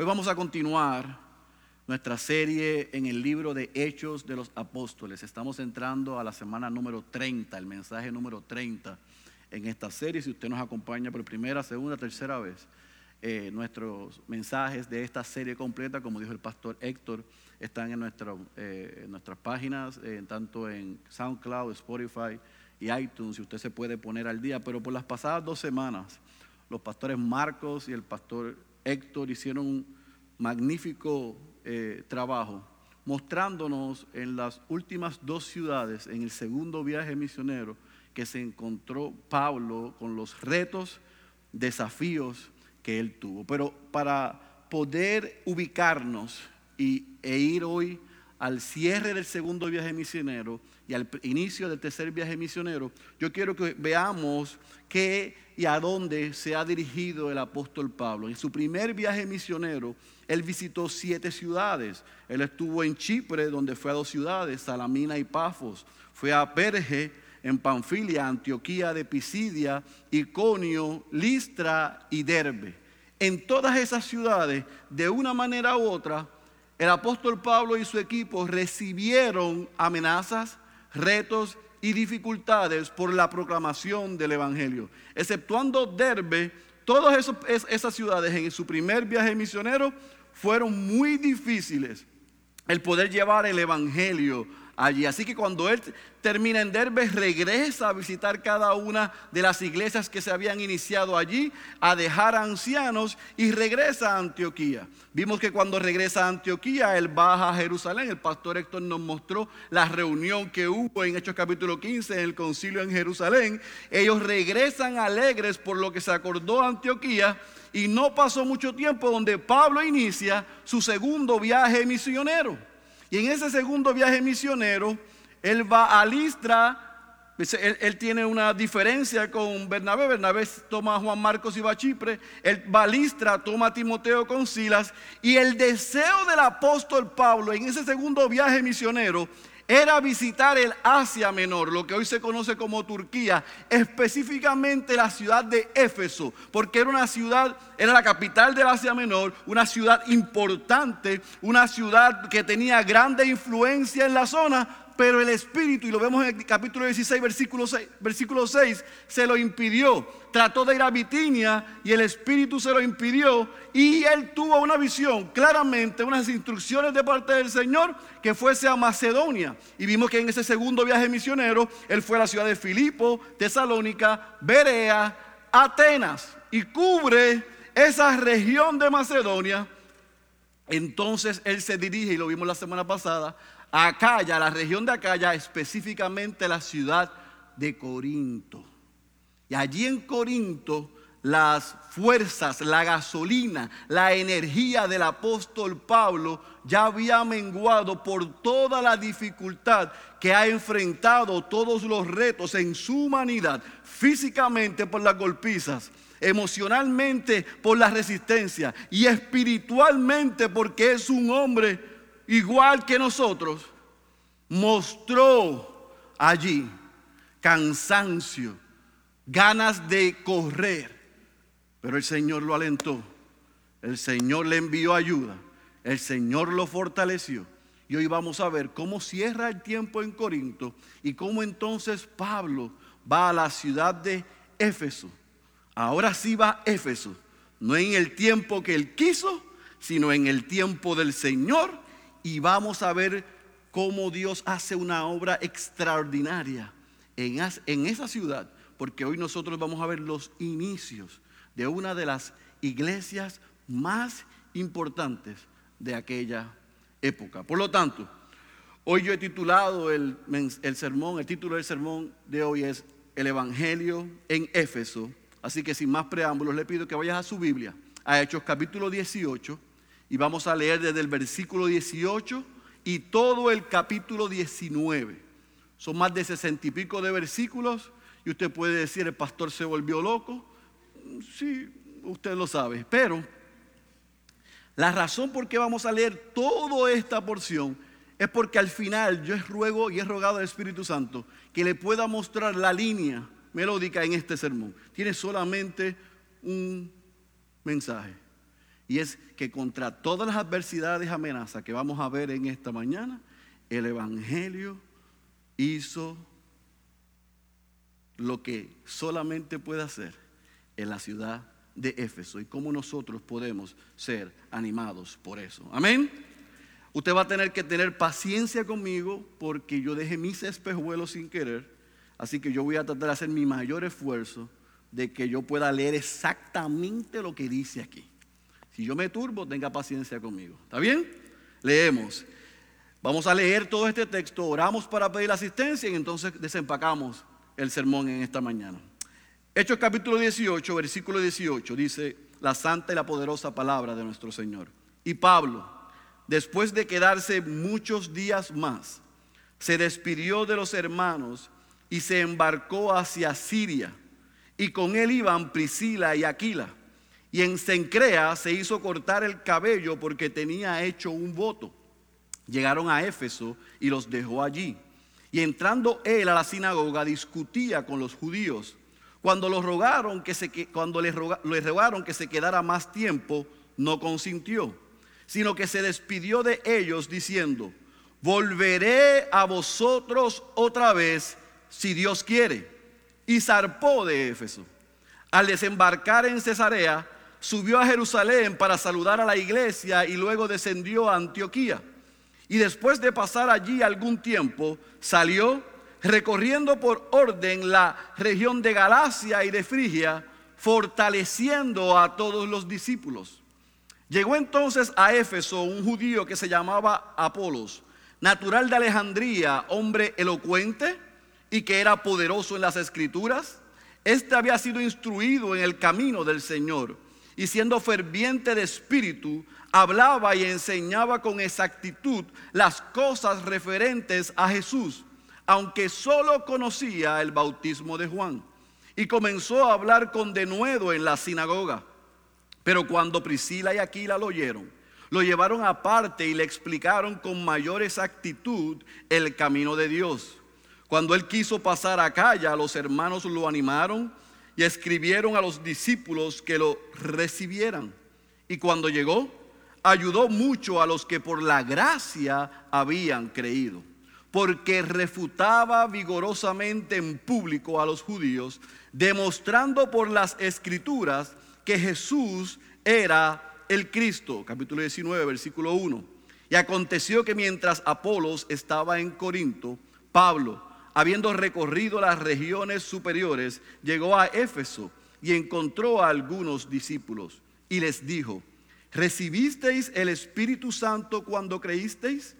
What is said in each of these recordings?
Hoy vamos a continuar nuestra serie en el libro de Hechos de los Apóstoles. Estamos entrando a la semana número 30, el mensaje número 30 en esta serie. Si usted nos acompaña por primera, segunda, tercera vez, eh, nuestros mensajes de esta serie completa, como dijo el pastor Héctor, están en, eh, nuestras páginas, tanto en SoundCloud, Spotify y iTunes, si usted se puede poner al día. Pero por las pasadas dos semanas, los pastores Marcos y el pastor Héctor hicieron un magnífico eh, trabajo mostrándonos en las últimas dos ciudades, en el segundo viaje misionero, que se encontró Pablo con los retos, desafíos que él tuvo. Pero para poder ubicarnos y, e ir hoy al cierre del segundo viaje misionero y al inicio del tercer viaje misionero, yo quiero que veamos qué y a dónde se ha dirigido el apóstol Pablo. En su primer viaje misionero, él visitó siete ciudades. Él estuvo en Chipre, donde fue a dos ciudades, Salamina y Pafos. Fue a Perge, en Panfilia, Antioquía de Pisidia, Iconio, Listra y Derbe. En todas esas ciudades, de una manera u otra, el apóstol Pablo y su equipo recibieron amenazas, retos y dificultades por la proclamación del Evangelio. Exceptuando Derbe, todas esas ciudades en su primer viaje misionero fueron muy difíciles el poder llevar el Evangelio allí. Así que cuando él termina en Derbe, regresa a visitar cada una de las iglesias que se habían iniciado allí, a dejar ancianos y regresa a Antioquía. Vimos que cuando regresa a Antioquía, él baja a Jerusalén. El pastor Héctor nos mostró la reunión que hubo en Hechos capítulo 15 en el concilio en Jerusalén. Ellos regresan alegres por lo que se acordó Antioquía. Y no pasó mucho tiempo donde Pablo inicia su segundo viaje misionero. Y en ese segundo viaje misionero, él va a Listra. Él, tiene una diferencia con Bernabé. Bernabé toma a Juan Marcos y va a Chipre. Él va a Listra, toma a Timoteo con Silas. Y el deseo del apóstol Pablo en ese segundo viaje misionero era visitar el Asia Menor, lo que hoy se conoce como Turquía, específicamente la ciudad de Éfeso, porque era una ciudad, era la capital del Asia Menor, una ciudad importante, una ciudad que tenía grande influencia en la zona, pero el Espíritu, y lo vemos en el capítulo 16, versículo 6, versículo 6, se lo impidió. Trató de ir a Bitinia y el Espíritu se lo impidió. Y él tuvo una visión, claramente, unas instrucciones de parte del Señor que fuese a Macedonia. Y vimos que en ese segundo viaje misionero, él fue a la ciudad de Filipo, Tesalónica, Berea, Atenas. Y cubre esa región de Macedonia. Entonces él se dirige, y lo vimos la semana pasada, Acaya, la región de Acaya, específicamente la ciudad de Corinto. Y allí en Corinto las fuerzas, la gasolina, la energía del apóstol Pablo ya había menguado por toda la dificultad que ha enfrentado, todos los retos en su humanidad, físicamente por las golpizas, emocionalmente por la resistencia y espiritualmente porque es un hombre igual que nosotros, mostró allí cansancio, ganas de correr. Pero el Señor lo alentó, el Señor le envió ayuda, el Señor lo fortaleció. Y hoy vamos a ver cómo cierra el tiempo en Corinto y cómo entonces Pablo va a la ciudad de Éfeso. Ahora sí va a Éfeso, no en el tiempo que él quiso, sino en el tiempo del Señor y vamos a ver cómo Dios hace una obra extraordinaria en, en esa ciudad, porque hoy nosotros vamos a ver los inicios de una de las iglesias más importantes de aquella época. Por lo tanto, hoy yo he titulado el, el, sermón, el título del sermón de hoy es El Evangelio en Éfeso. Así que sin más preámbulos, le pido que vayas a su Biblia, a Hechos capítulo 18, y vamos a leer desde el versículo 18 y todo el capítulo 19. Son más de sesenta y pico de versículos y usted puede decir, el pastor se volvió loco. Sí, usted lo sabe. Pero la razón por qué vamos a leer toda esta porción es porque al final yo ruego y he rogado al Espíritu Santo que le pueda mostrar la línea melódica en este sermón. Tiene solamente un mensaje Y es que contra todas las adversidades y amenazas que vamos a ver en esta mañana, el Evangelio hizo lo que solamente puede hacer en la ciudad de Éfeso y cómo nosotros podemos ser animados por eso. Amén. Usted va a tener que tener paciencia conmigo porque yo dejé mis espejuelos sin querer. Así que yo voy a tratar de hacer mi mayor esfuerzo de que yo pueda leer exactamente lo que dice aquí. Si yo me turbo, tenga paciencia conmigo. ¿Está bien? Leemos. Vamos a leer todo este texto, oramos para pedir asistencia y entonces desempacamos el sermón en esta mañana. Hechos capítulo 18, versículo 18, dice la santa y la poderosa palabra de nuestro Señor. Y Pablo, después de quedarse muchos días más, se despidió de los hermanos y se embarcó hacia Siria. Y con él iban Priscila y Aquila. Y en Sencrea se hizo cortar el cabello porque tenía hecho un voto. Llegaron a Éfeso y los dejó allí. Y entrando él a la sinagoga discutía con los judíos. Cuando, los rogaron que se, cuando les, rogaron que se quedara más tiempo, no consintió, sino que se despidió de ellos diciendo, volveré a vosotros otra vez si Dios quiere. Y zarpó de Éfeso. Al desembarcar en Cesarea, subió a Jerusalén para saludar a la iglesia y luego descendió a Antioquía. Y después de pasar allí algún tiempo, salió recorriendo por orden la región de Galacia y de Frigia, fortaleciendo a todos los discípulos. Llegó entonces a Éfeso un judío que se llamaba Apolos, natural de Alejandría, hombre elocuente y que era poderoso en las escrituras. Este había sido instruido en el camino del Señor y siendo ferviente de espíritu, hablaba y enseñaba con exactitud las cosas referentes a Jesús, aunque solo conocía el bautismo de Juan. Y comenzó a hablar con denuedo en la sinagoga. Pero cuando Priscila y Aquila lo oyeron, lo llevaron aparte y le explicaron con mayor exactitud el camino de Dios. Cuando él quiso pasar a Calla, los hermanos lo animaron y escribieron a los discípulos que lo recibieran. Y cuando llegó, ayudó mucho a los que por la gracia habían creído, porque refutaba vigorosamente en público a los judíos, demostrando por las escrituras que Jesús era el Cristo. Capítulo 19, versículo 1. Y aconteció que mientras Apolos estaba en Corinto, Pablo, habiendo recorrido las regiones superiores, llegó a Éfeso y encontró a algunos discípulos y les dijo, ¿recibisteis el Espíritu Santo cuando creísteis?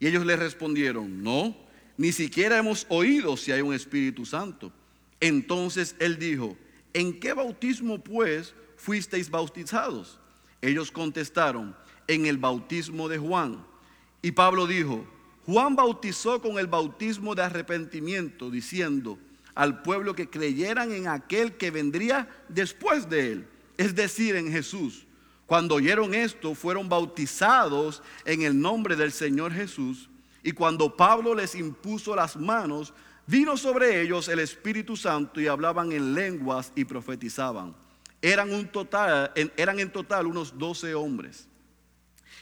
Y ellos le respondieron, no, ni siquiera hemos oído si hay un Espíritu Santo. Entonces él dijo, ¿en qué bautismo pues fuisteis bautizados? Ellos contestaron, en el bautismo de Juan. Y Pablo dijo, Juan bautizó con el bautismo de arrepentimiento, diciendo al pueblo que creyeran en aquel que vendría después de él, es decir, en Jesús. Cuando oyeron esto, fueron bautizados en el nombre del Señor Jesús. Y cuando Pablo les impuso las manos, vino sobre ellos el Espíritu Santo y hablaban en lenguas y profetizaban. Eran, un total, eran en total unos doce hombres.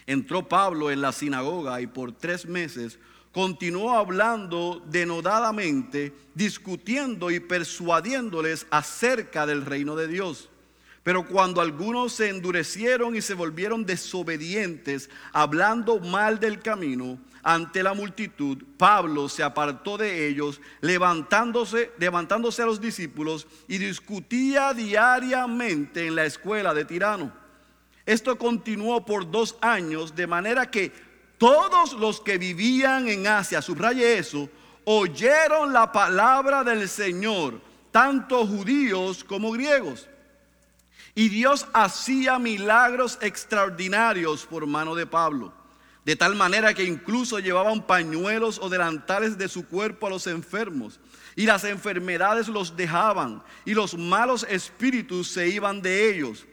Entró Pablo en la sinagoga y por tres meses continuó hablando denodadamente, discutiendo y persuadiéndoles acerca del reino de Dios. Pero cuando algunos se endurecieron y se volvieron desobedientes, hablando mal del camino ante la multitud, Pablo se apartó de ellos, levantándose, levantándose a los discípulos y discutía diariamente en la escuela de Tirano. Esto continuó por dos años, de manera que todos los que vivían en Asia, subraye eso, oyeron la palabra del Señor, tanto judíos como griegos. Y Dios hacía milagros extraordinarios por mano de Pablo, de tal manera que incluso llevaban pañuelos o delantales de su cuerpo a los enfermos, y las enfermedades los dejaban, y los malos espíritus se iban de ellos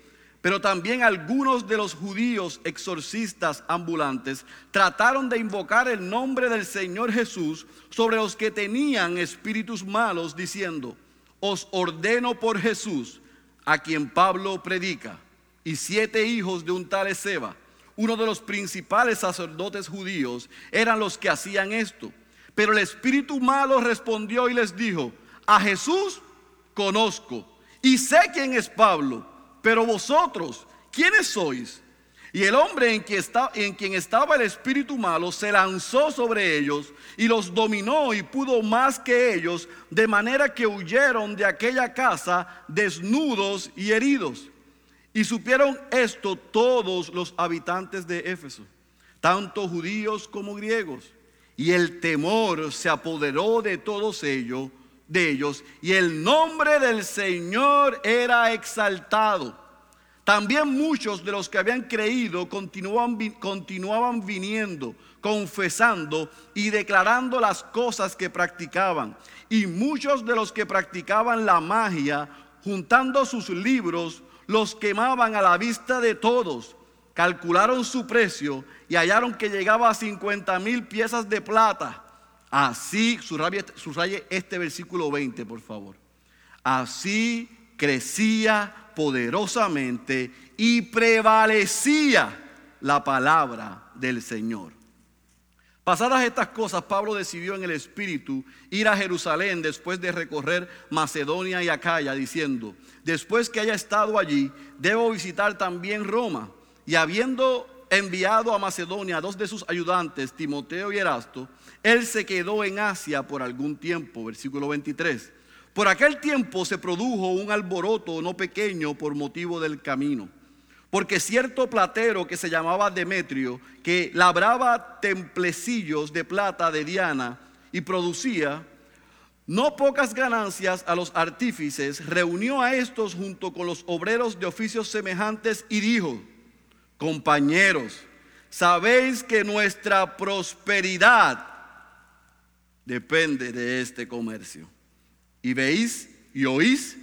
pero también algunos de los judíos exorcistas ambulantes trataron de invocar el nombre del Señor Jesús sobre los que tenían espíritus malos, diciendo, os ordeno por Jesús, a quien Pablo predica, y siete hijos de un tal Ezeba, uno de los principales sacerdotes judíos, eran los que hacían esto. Pero el espíritu malo respondió y les dijo, a Jesús conozco y sé quién es Pablo, pero vosotros, ¿quiénes sois? Y el hombre en quien, en quien estaba el espíritu malo se lanzó sobre ellos y los dominó y pudo más que ellos, de manera que huyeron de aquella casa desnudos y heridos. Y supieron esto todos los habitantes de Éfeso, tanto judíos como griegos. Y el temor se apoderó de todos ellos, de ellos, y el nombre del Señor era exaltado. También muchos de los que habían creído continuaban, continuaban viniendo, confesando y declarando las cosas que practicaban. Y muchos de los que practicaban la magia, juntando sus libros, los quemaban a la vista de todos. Calcularon su precio y hallaron que llegaba a 50 mil piezas de plata. Así, subraye este versículo 20, por favor. Así crecía poderosamente y prevalecía la palabra del Señor. Pasadas estas cosas, Pablo decidió en el Espíritu ir a Jerusalén después de recorrer Macedonia y Acaya, diciendo, después que haya estado allí, debo visitar también Roma. Y habiendo enviado a Macedonia a dos de sus ayudantes, Timoteo y Erasto, él se quedó en Asia por algún tiempo, versículo 23. Por aquel tiempo se produjo un alboroto no pequeño por motivo del camino, porque cierto platero que se llamaba Demetrio, que labraba templecillos de plata de Diana y producía no pocas ganancias a los artífices, reunió a estos junto con los obreros de oficios semejantes y dijo, compañeros, sabéis que nuestra prosperidad depende de este comercio. Y veis y oís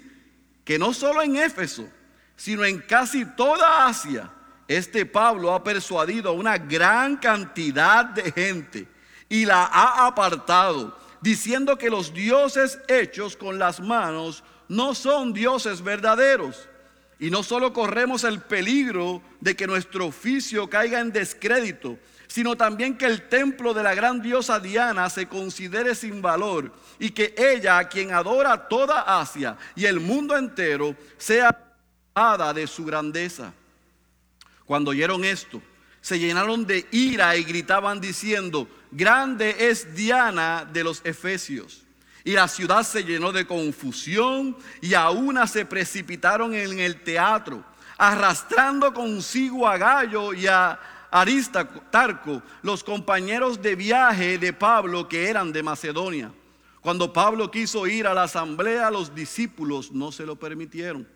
que no solo en Éfeso, sino en casi toda Asia, este Pablo ha persuadido a una gran cantidad de gente y la ha apartado, diciendo que los dioses hechos con las manos no son dioses verdaderos. Y no solo corremos el peligro de que nuestro oficio caiga en descrédito, sino también que el templo de la gran diosa Diana se considere sin valor y que ella, a quien adora toda Asia y el mundo entero, sea hada de su grandeza. Cuando oyeron esto, se llenaron de ira y gritaban diciendo, grande es Diana de los Efesios. Y la ciudad se llenó de confusión y a una se precipitaron en el teatro, arrastrando consigo a Gallo y a Aristarco, los compañeros de viaje de Pablo que eran de Macedonia. Cuando Pablo quiso ir a la asamblea, los discípulos no se lo permitieron.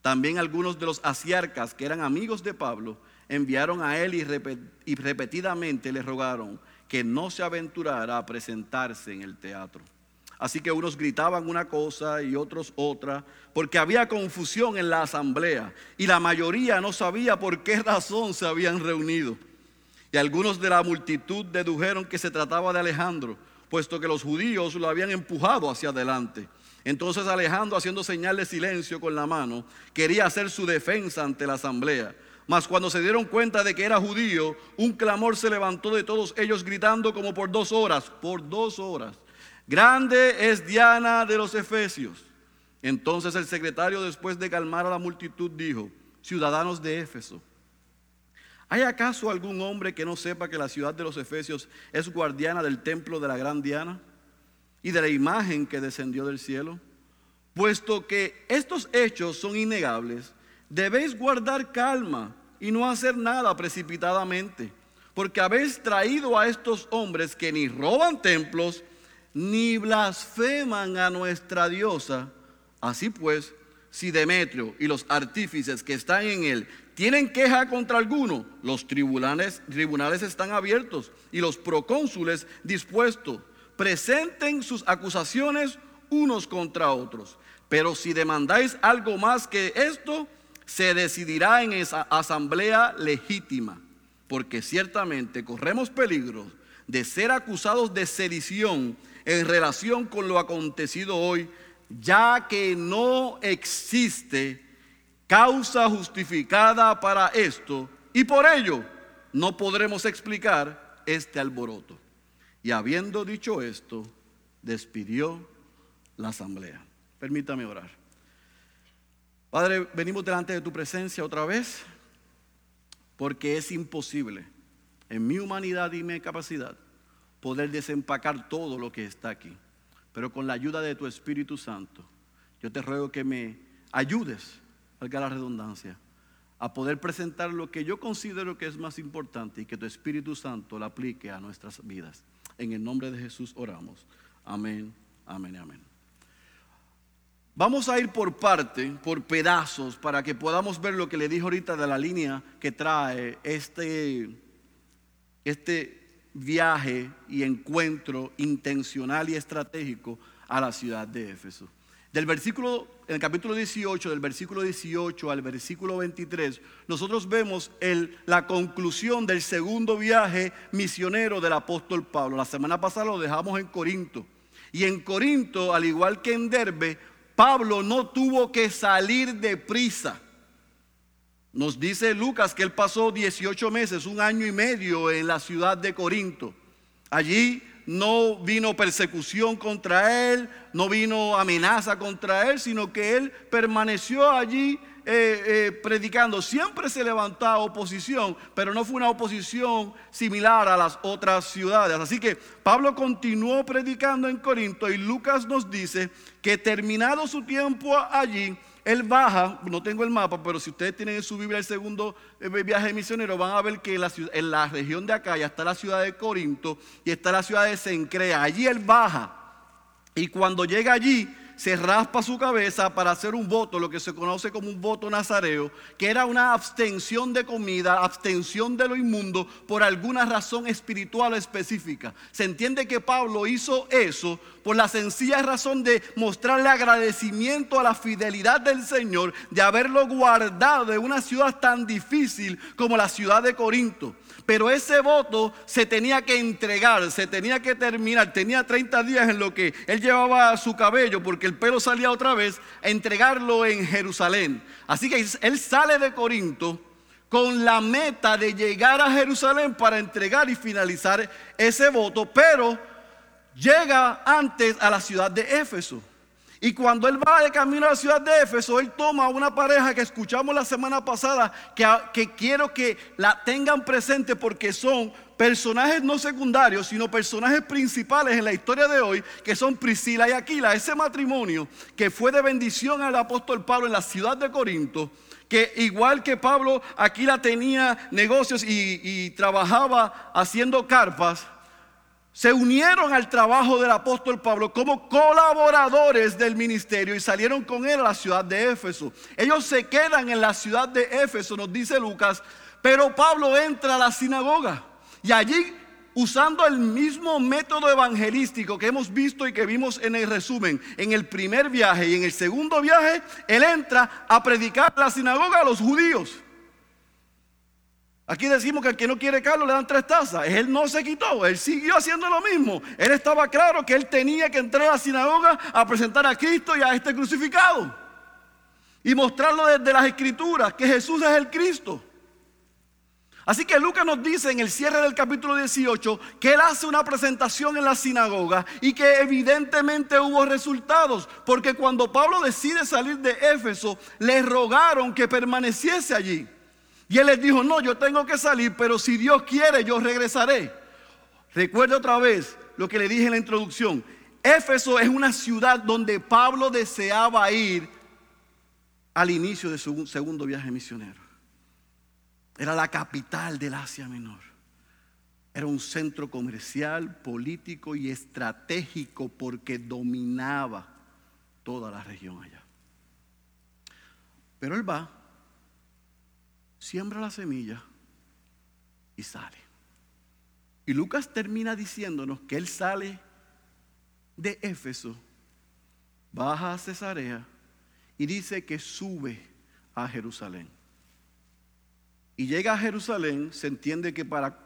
También algunos de los asiarcas que eran amigos de Pablo enviaron a él y, repetidamente le rogaron que no se aventurara a presentarse en el teatro. Así que unos gritaban una cosa y otros otra, porque había confusión en la asamblea y la mayoría no sabía por qué razón se habían reunido. Y algunos de la multitud dedujeron que se trataba de Alejandro, puesto que los judíos lo habían empujado hacia adelante. Entonces Alejandro, haciendo señal de silencio con la mano, quería hacer su defensa ante la asamblea. Mas cuando se dieron cuenta de que era judío, un clamor se levantó de todos ellos gritando como por dos horas, por dos horas. Grande es Diana de los Efesios. Entonces el secretario, después de calmar a la multitud, dijo, ciudadanos de Éfeso, ¿hay acaso algún hombre que no sepa que la ciudad de los Efesios es guardiana del templo de la gran Diana y de la imagen que descendió del cielo? Puesto que estos hechos son innegables, debéis guardar calma y no hacer nada precipitadamente, porque habéis traído a estos hombres que ni roban templos, ni blasfeman a nuestra diosa. Así pues, si Demetrio y los artífices que están en él tienen queja contra alguno, los tribunales, tribunales están abiertos y los procónsules dispuestos. Presenten sus acusaciones unos contra otros. Pero si demandáis algo más que esto, se decidirá en esa asamblea legítima, porque ciertamente corremos peligro de ser acusados de sedición en relación con lo acontecido hoy, ya que no existe causa justificada para esto, y por ello no podremos explicar este alboroto. Y habiendo dicho esto, despidió la asamblea. Permítame orar. Padre, venimos delante de tu presencia otra vez, porque es imposible en mi humanidad y mi capacidad poder desempacar todo lo que está aquí. Pero con la ayuda de tu Espíritu Santo, yo te ruego que me ayudes, valga la redundancia, a poder presentar lo que yo considero que es más importante y que tu Espíritu Santo lo aplique a nuestras vidas. En el nombre de Jesús oramos. Amén, amén, amén. Vamos a ir por parte, por pedazos, para que podamos ver lo que le dije ahorita de la línea que trae este, este viaje y encuentro intencional y estratégico a la ciudad de Éfeso. Del versículo, en el capítulo 18, del versículo 18 al versículo 23, nosotros vemos la conclusión del segundo viaje misionero del apóstol Pablo. La semana pasada lo dejamos en Corinto. Y en Corinto, al igual que en Derbe, Pablo no tuvo que salir de prisa. Nos dice Lucas que él pasó 18 meses, un año y medio en la ciudad de Corinto. Allí no vino persecución contra él, no vino amenaza contra él, sino que él permaneció allí eh, eh, predicando. Siempre se levantaba oposición, pero no fue una oposición similar a las otras ciudades. Así que Pablo continuó predicando en Corinto y Lucas nos dice que terminado su tiempo allí, él baja, no tengo el mapa, pero si ustedes tienen en su Biblia el segundo eh, viaje misionero, van a ver que en la, región de acá ya está la ciudad de Corinto y está la ciudad de Sencrea. Allí él baja. Y cuando llega allí, se raspa su cabeza para hacer un voto, lo que se conoce como un voto nazareo, que era una abstención de comida, abstención de lo inmundo por alguna razón espiritual específica. Se entiende que Pablo hizo eso por la sencilla razón de mostrarle agradecimiento a la fidelidad del Señor de haberlo guardado de una ciudad tan difícil como la ciudad de Corinto. Pero ese voto se tenía que entregar, se tenía que terminar. Tenía 30 días en lo que él llevaba su cabello, porque el pelo salía otra vez, a entregarlo en Jerusalén. Así que él sale de Corinto con la meta de llegar a Jerusalén para entregar y finalizar ese voto, pero llega antes a la ciudad de Éfeso. Y cuando él va de camino a la ciudad de Éfeso, él toma a una pareja que escuchamos la semana pasada, que, quiero que la tengan presente porque son personajes no secundarios, sino personajes principales en la historia de hoy, que son Priscila y Aquila. Ese matrimonio que fue de bendición al apóstol Pablo en la ciudad de Corinto, que igual que Pablo, Aquila tenía negocios y trabajaba haciendo carpas se unieron al trabajo del apóstol Pablo como colaboradores del ministerio y salieron con él a la ciudad de Éfeso. Ellos se quedan en la ciudad de Éfeso, nos dice Lucas, pero Pablo entra a la sinagoga y allí, usando el mismo método evangelístico que hemos visto y que vimos en el resumen, en el primer viaje y en el segundo viaje, él entra a predicar la sinagoga a los judíos. Aquí decimos que al que no quiere Carlos le dan tres tazas. Él no se quitó, él siguió haciendo lo mismo. Él estaba claro que él tenía que entrar a la sinagoga a presentar a Cristo y a este crucificado. Y mostrarlo desde las escrituras, que Jesús es el Cristo. Así que Lucas nos dice en el cierre del capítulo 18 que él hace una presentación en la sinagoga y que evidentemente hubo resultados, porque cuando Pablo decide salir de Éfeso, le rogaron que permaneciese allí. Y él les dijo, no, yo tengo que salir, pero si Dios quiere, yo regresaré. Recuerda otra vez lo que le dije en la introducción. Éfeso es una ciudad donde Pablo deseaba ir al inicio de su segundo viaje misionero. Era la capital del Asia Menor. Era un centro comercial, político y estratégico porque dominaba toda la región allá. Pero él va siembra la semilla y sale. Y Lucas termina diciéndonos que él sale de Éfeso, baja a Cesarea y dice que sube a Jerusalén. Y llega a Jerusalén, se entiende que para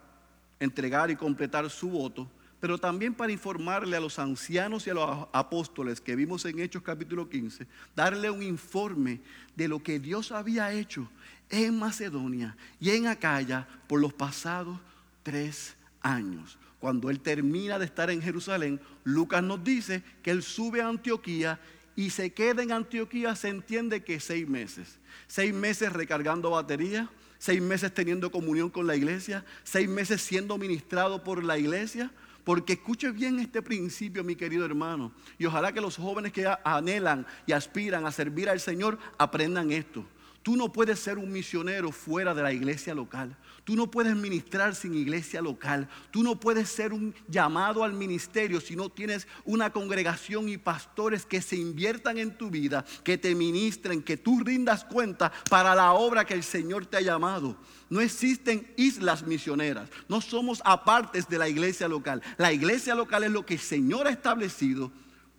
entregar y completar su voto, pero también para informarle a los ancianos y a los apóstoles que vimos en Hechos capítulo 15, darle un informe de lo que Dios había hecho en Macedonia y en Acaya por los pasados tres años. Cuando él termina de estar en Jerusalén, Lucas nos dice que él sube a Antioquía y se queda en Antioquía, se entiende que seis meses. Seis meses recargando batería, seis meses teniendo comunión con la iglesia, seis meses siendo ministrado por la iglesia. Porque escuche bien este principio, mi querido hermano. Y ojalá que los jóvenes que anhelan y aspiran a servir al Señor aprendan esto. Tú no puedes ser un misionero fuera de la iglesia local. Tú no puedes ministrar sin iglesia local. Tú no puedes ser un llamado al ministerio si no tienes una congregación y pastores que se inviertan en tu vida, que te ministren, que tú rindas cuenta para la obra que el Señor te ha llamado. No existen islas misioneras. No somos apartes de la iglesia local. La iglesia local es lo que el Señor ha establecido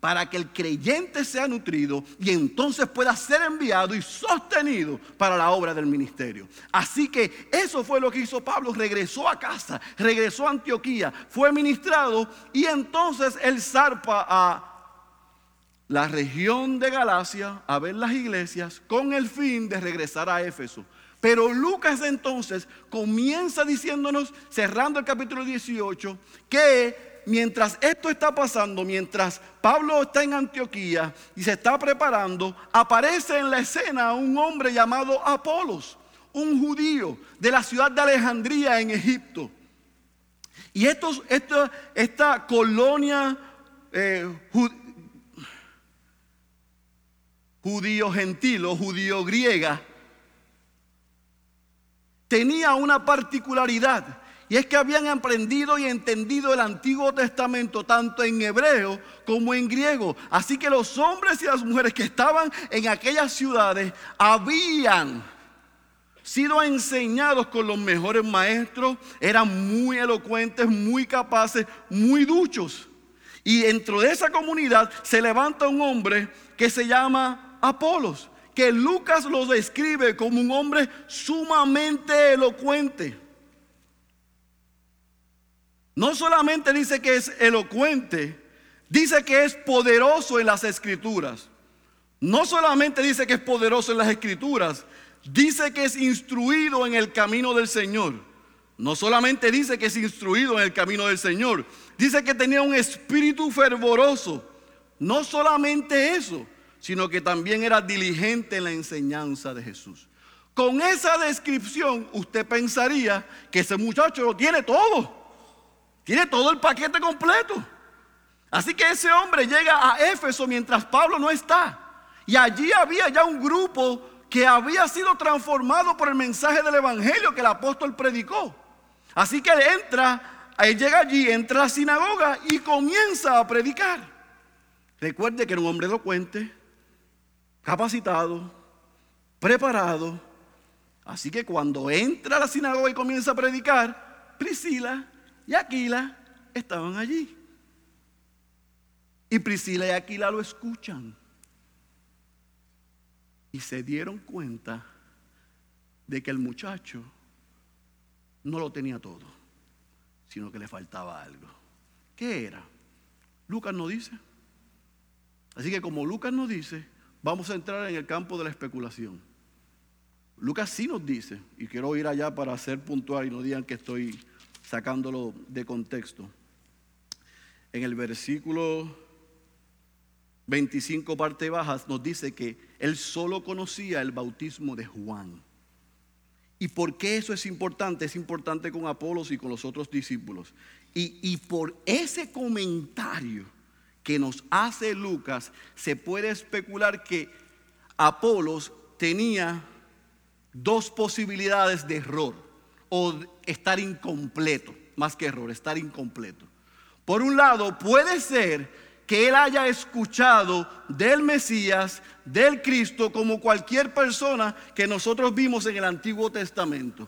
para que el creyente sea nutrido y entonces pueda ser enviado y sostenido para la obra del ministerio. Así que eso fue lo que hizo Pablo, regresó a casa, regresó a Antioquía, fue ministrado y entonces él zarpa a la región de Galacia a ver las iglesias con el fin de regresar a Éfeso. Pero Lucas entonces comienza diciéndonos, cerrando el capítulo 18, que mientras esto está pasando, mientras Pablo está en Antioquía y se está preparando, aparece en la escena un hombre llamado Apolos, un judío de la ciudad de Alejandría en Egipto. Y esta colonia eh, judío gentil o judío griega tenía una particularidad y es que habían aprendido y entendido el Antiguo Testamento tanto en hebreo como en griego. Así que los hombres y las mujeres que estaban en aquellas ciudades habían sido enseñados con los mejores maestros, eran muy elocuentes, muy capaces, muy duchos. Y dentro de esa comunidad se levanta un hombre que se llama Apolos, que Lucas lo describe como un hombre sumamente elocuente. No solamente dice que es elocuente, dice que es poderoso en las escrituras. No solamente dice que es poderoso en las escrituras, dice que es instruido en el camino del Señor. No solamente dice que es instruido en el camino del Señor, dice que tenía un espíritu fervoroso. No solamente eso, sino que también era diligente en la enseñanza de Jesús. Con esa descripción usted pensaría que ese muchacho lo tiene todo. Tiene todo el paquete completo. Así que ese hombre llega a Éfeso mientras Pablo no está. Y allí había ya un grupo que había sido transformado por el mensaje del Evangelio que el apóstol predicó. Así que él entra, él llega allí, entra a la sinagoga y comienza a predicar. Recuerde que era un hombre elocuente, capacitado, preparado. Así que cuando entra a la sinagoga y comienza a predicar, Priscila y Aquila estaban allí. Y Priscila y Aquila lo escuchan. Y se dieron cuenta de que el muchacho no lo tenía todo, sino que le faltaba algo. ¿Qué era? Lucas no dice. Así que como Lucas no dice, vamos a entrar en el campo de la especulación. Lucas sí nos dice, y quiero ir allá para ser puntual y no digan que estoy sacándolo de contexto. En el versículo 25, parte bajas, nos dice que él solo conocía el bautismo de Juan. ¿Y por qué eso es importante? Es importante con Apolos y con los otros discípulos. Y, y por ese comentario que nos hace Lucas, se puede especular que Apolos tenía dos posibilidades de error o estar incompleto, más que error, estar incompleto. Por un lado, puede ser que él haya escuchado del Mesías, del Cristo, como cualquier persona que nosotros vimos en el Antiguo Testamento.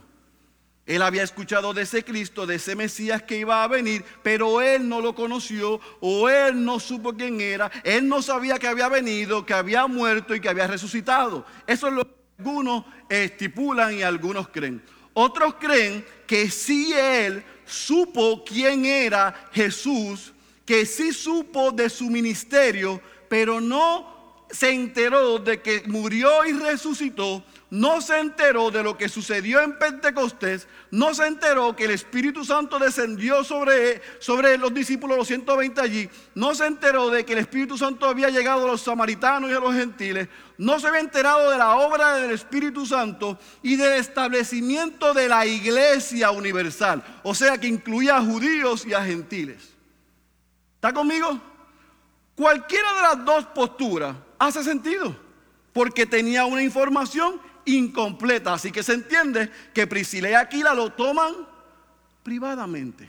Él había escuchado de ese Cristo, de ese Mesías que iba a venir, pero él no lo conoció o él no supo quién era. Él no sabía que había venido, que había muerto y que había resucitado. Eso es lo que algunos estipulan y algunos creen. Otros creen que si él supo quién era Jesús, que sí supo de su ministerio, pero no se enteró de que murió y resucitó, no se enteró de lo que sucedió en Pentecostés, no se enteró que el Espíritu Santo descendió sobre, sobre los discípulos, los 120 allí, no se enteró de que el Espíritu Santo había llegado a los samaritanos y a los gentiles, no se había enterado de la obra del Espíritu Santo y del establecimiento de la iglesia universal, o sea que incluía a judíos y a gentiles. ¿Está conmigo? Cualquiera de las dos posturas hace sentido, porque tenía una información incompleta. Así que se entiende que Priscila y Aquila lo toman privadamente.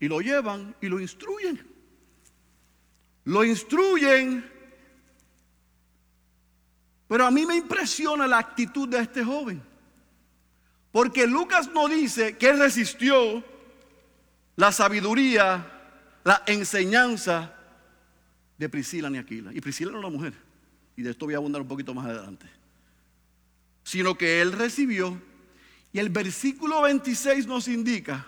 Y lo llevan y lo instruyen. Lo instruyen. Pero a mí me impresiona la actitud de este joven. Porque Lucas no dice que él resistió la sabiduría, la enseñanza de Priscila ni Aquila. Y Priscila era una mujer y de esto voy a abundar un poquito más adelante, sino que él recibió, y el versículo 26 nos indica,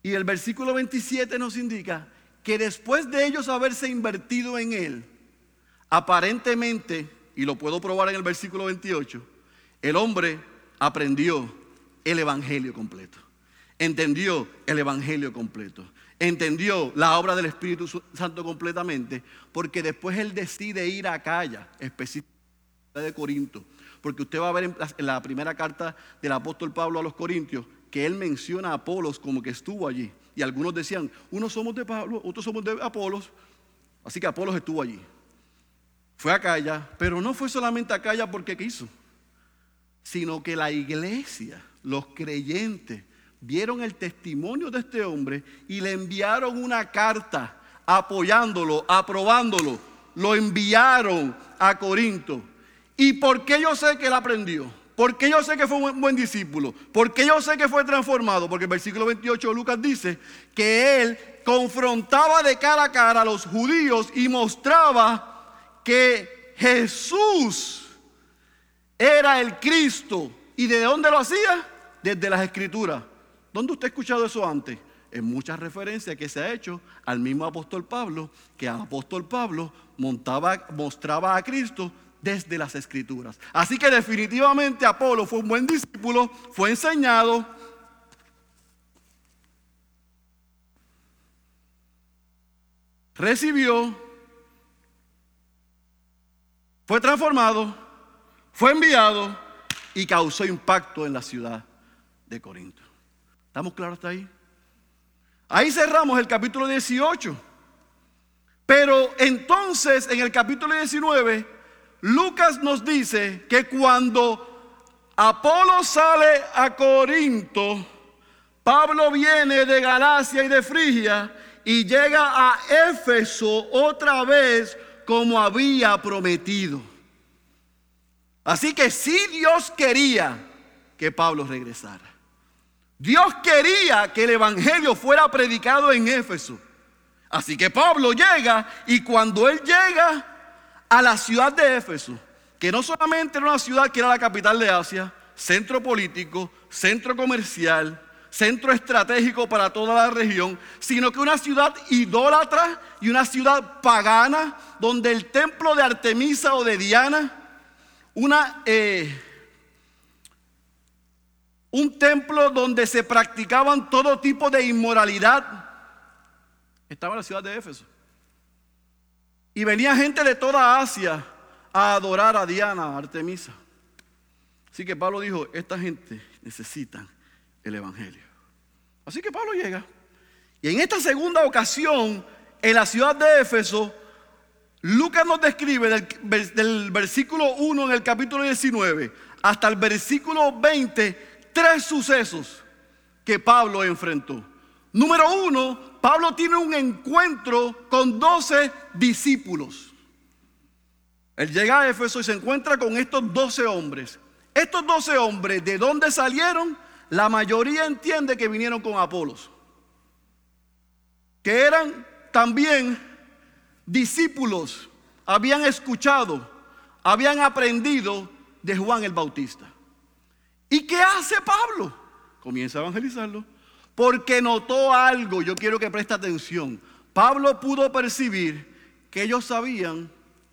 y el versículo 27 nos indica que después de ellos haberse invertido en él, aparentemente, y lo puedo probar en el versículo 28, el hombre aprendió el Evangelio completo, entendió el Evangelio completo entendió la obra del Espíritu Santo completamente, porque después él decide ir a Calla, específicamente de Corinto, porque usted va a ver en la primera carta del apóstol Pablo a los Corintios que él menciona a Apolos como que estuvo allí. Y algunos decían, unos somos de Pablo, otros somos de Apolos, así que Apolos estuvo allí. Fue a Calla, pero no fue solamente a Calla porque quiso, sino que la iglesia, los creyentes, vieron el testimonio de este hombre y le enviaron una carta apoyándolo, aprobándolo. Lo enviaron a Corinto. ¿Y por qué yo sé que él aprendió? ¿Por qué yo sé que fue un buen discípulo? ¿Por qué yo sé que fue transformado? Porque el versículo 28 de Lucas dice que él confrontaba de cara a cara a los judíos y mostraba que Jesús era el Cristo. ¿Y de dónde lo hacía? Desde las escrituras. ¿Dónde usted ha escuchado eso antes? En muchas referencias que se ha hecho al mismo apóstol Pablo, que el apóstol Pablo mostraba a Cristo desde las escrituras. Así que definitivamente Apolo fue un buen discípulo, fue enseñado. Recibió, fue transformado, fue enviado y causó impacto en la ciudad de Corinto. ¿Estamos claros hasta ahí? Ahí cerramos el capítulo 18. Pero entonces en el capítulo 19, Lucas nos dice que cuando Apolo sale a Corinto, Pablo viene de Galacia y de Frigia y llega a Éfeso otra vez como había prometido. Así que si Dios quería que Pablo regresara. Dios quería que el Evangelio fuera predicado en Éfeso. Así que Pablo llega y cuando él llega a la ciudad de Éfeso, que no solamente era una ciudad que era la capital de Asia, centro político, centro comercial, centro estratégico para toda la región, sino que una ciudad idólatra y una ciudad pagana, donde el templo de Artemisa o de Diana, una... Eh, un templo donde se practicaban todo tipo de inmoralidad. Estaba en la ciudad de Éfeso. Y venía gente de toda Asia a adorar a Diana, a Artemisa. Así que Pablo dijo, esta gente necesita el Evangelio. Así que Pablo llega. Y en esta segunda ocasión, en la ciudad de Éfeso, Lucas nos describe del, del versículo 1 en el capítulo 19 hasta el versículo 20 tres sucesos que Pablo enfrentó. Número uno, Pablo tiene un encuentro con doce discípulos. Él llega a Éfeso y se encuentra con estos doce hombres. Estos doce hombres, ¿de dónde salieron? La mayoría entiende que vinieron con Apolos. Que eran también discípulos, habían escuchado, habían aprendido de Juan el Bautista. ¿Y qué hace Pablo? Comienza a evangelizarlo. Porque notó algo, yo quiero que preste atención. Pablo pudo percibir que ellos sabían,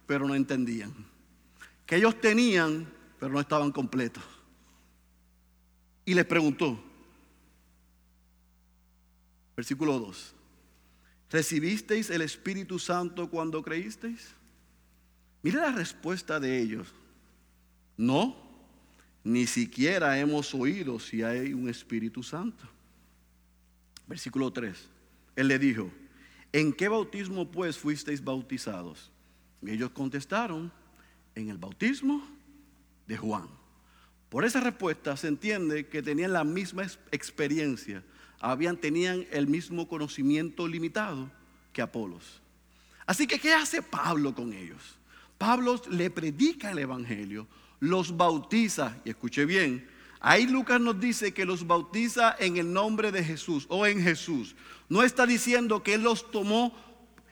pero no entendían. Que ellos tenían, pero no estaban completos. Y les preguntó, versículo 2, ¿recibisteis el Espíritu Santo cuando creísteis? Mire la respuesta de ellos. No, ni siquiera hemos oído si hay un Espíritu Santo. Versículo 3. Él le dijo, ¿en qué bautismo pues fuisteis bautizados? Y ellos contestaron, en el bautismo de Juan. Por esa respuesta se entiende que tenían la misma experiencia, habían, tenían el mismo conocimiento limitado que Apolos. Así que, ¿qué hace Pablo con ellos? Pablo le predica el Evangelio, los bautiza, y escuche bien, ahí Lucas nos dice que los bautiza en el nombre de Jesús o en Jesús. No está diciendo que Él los tomó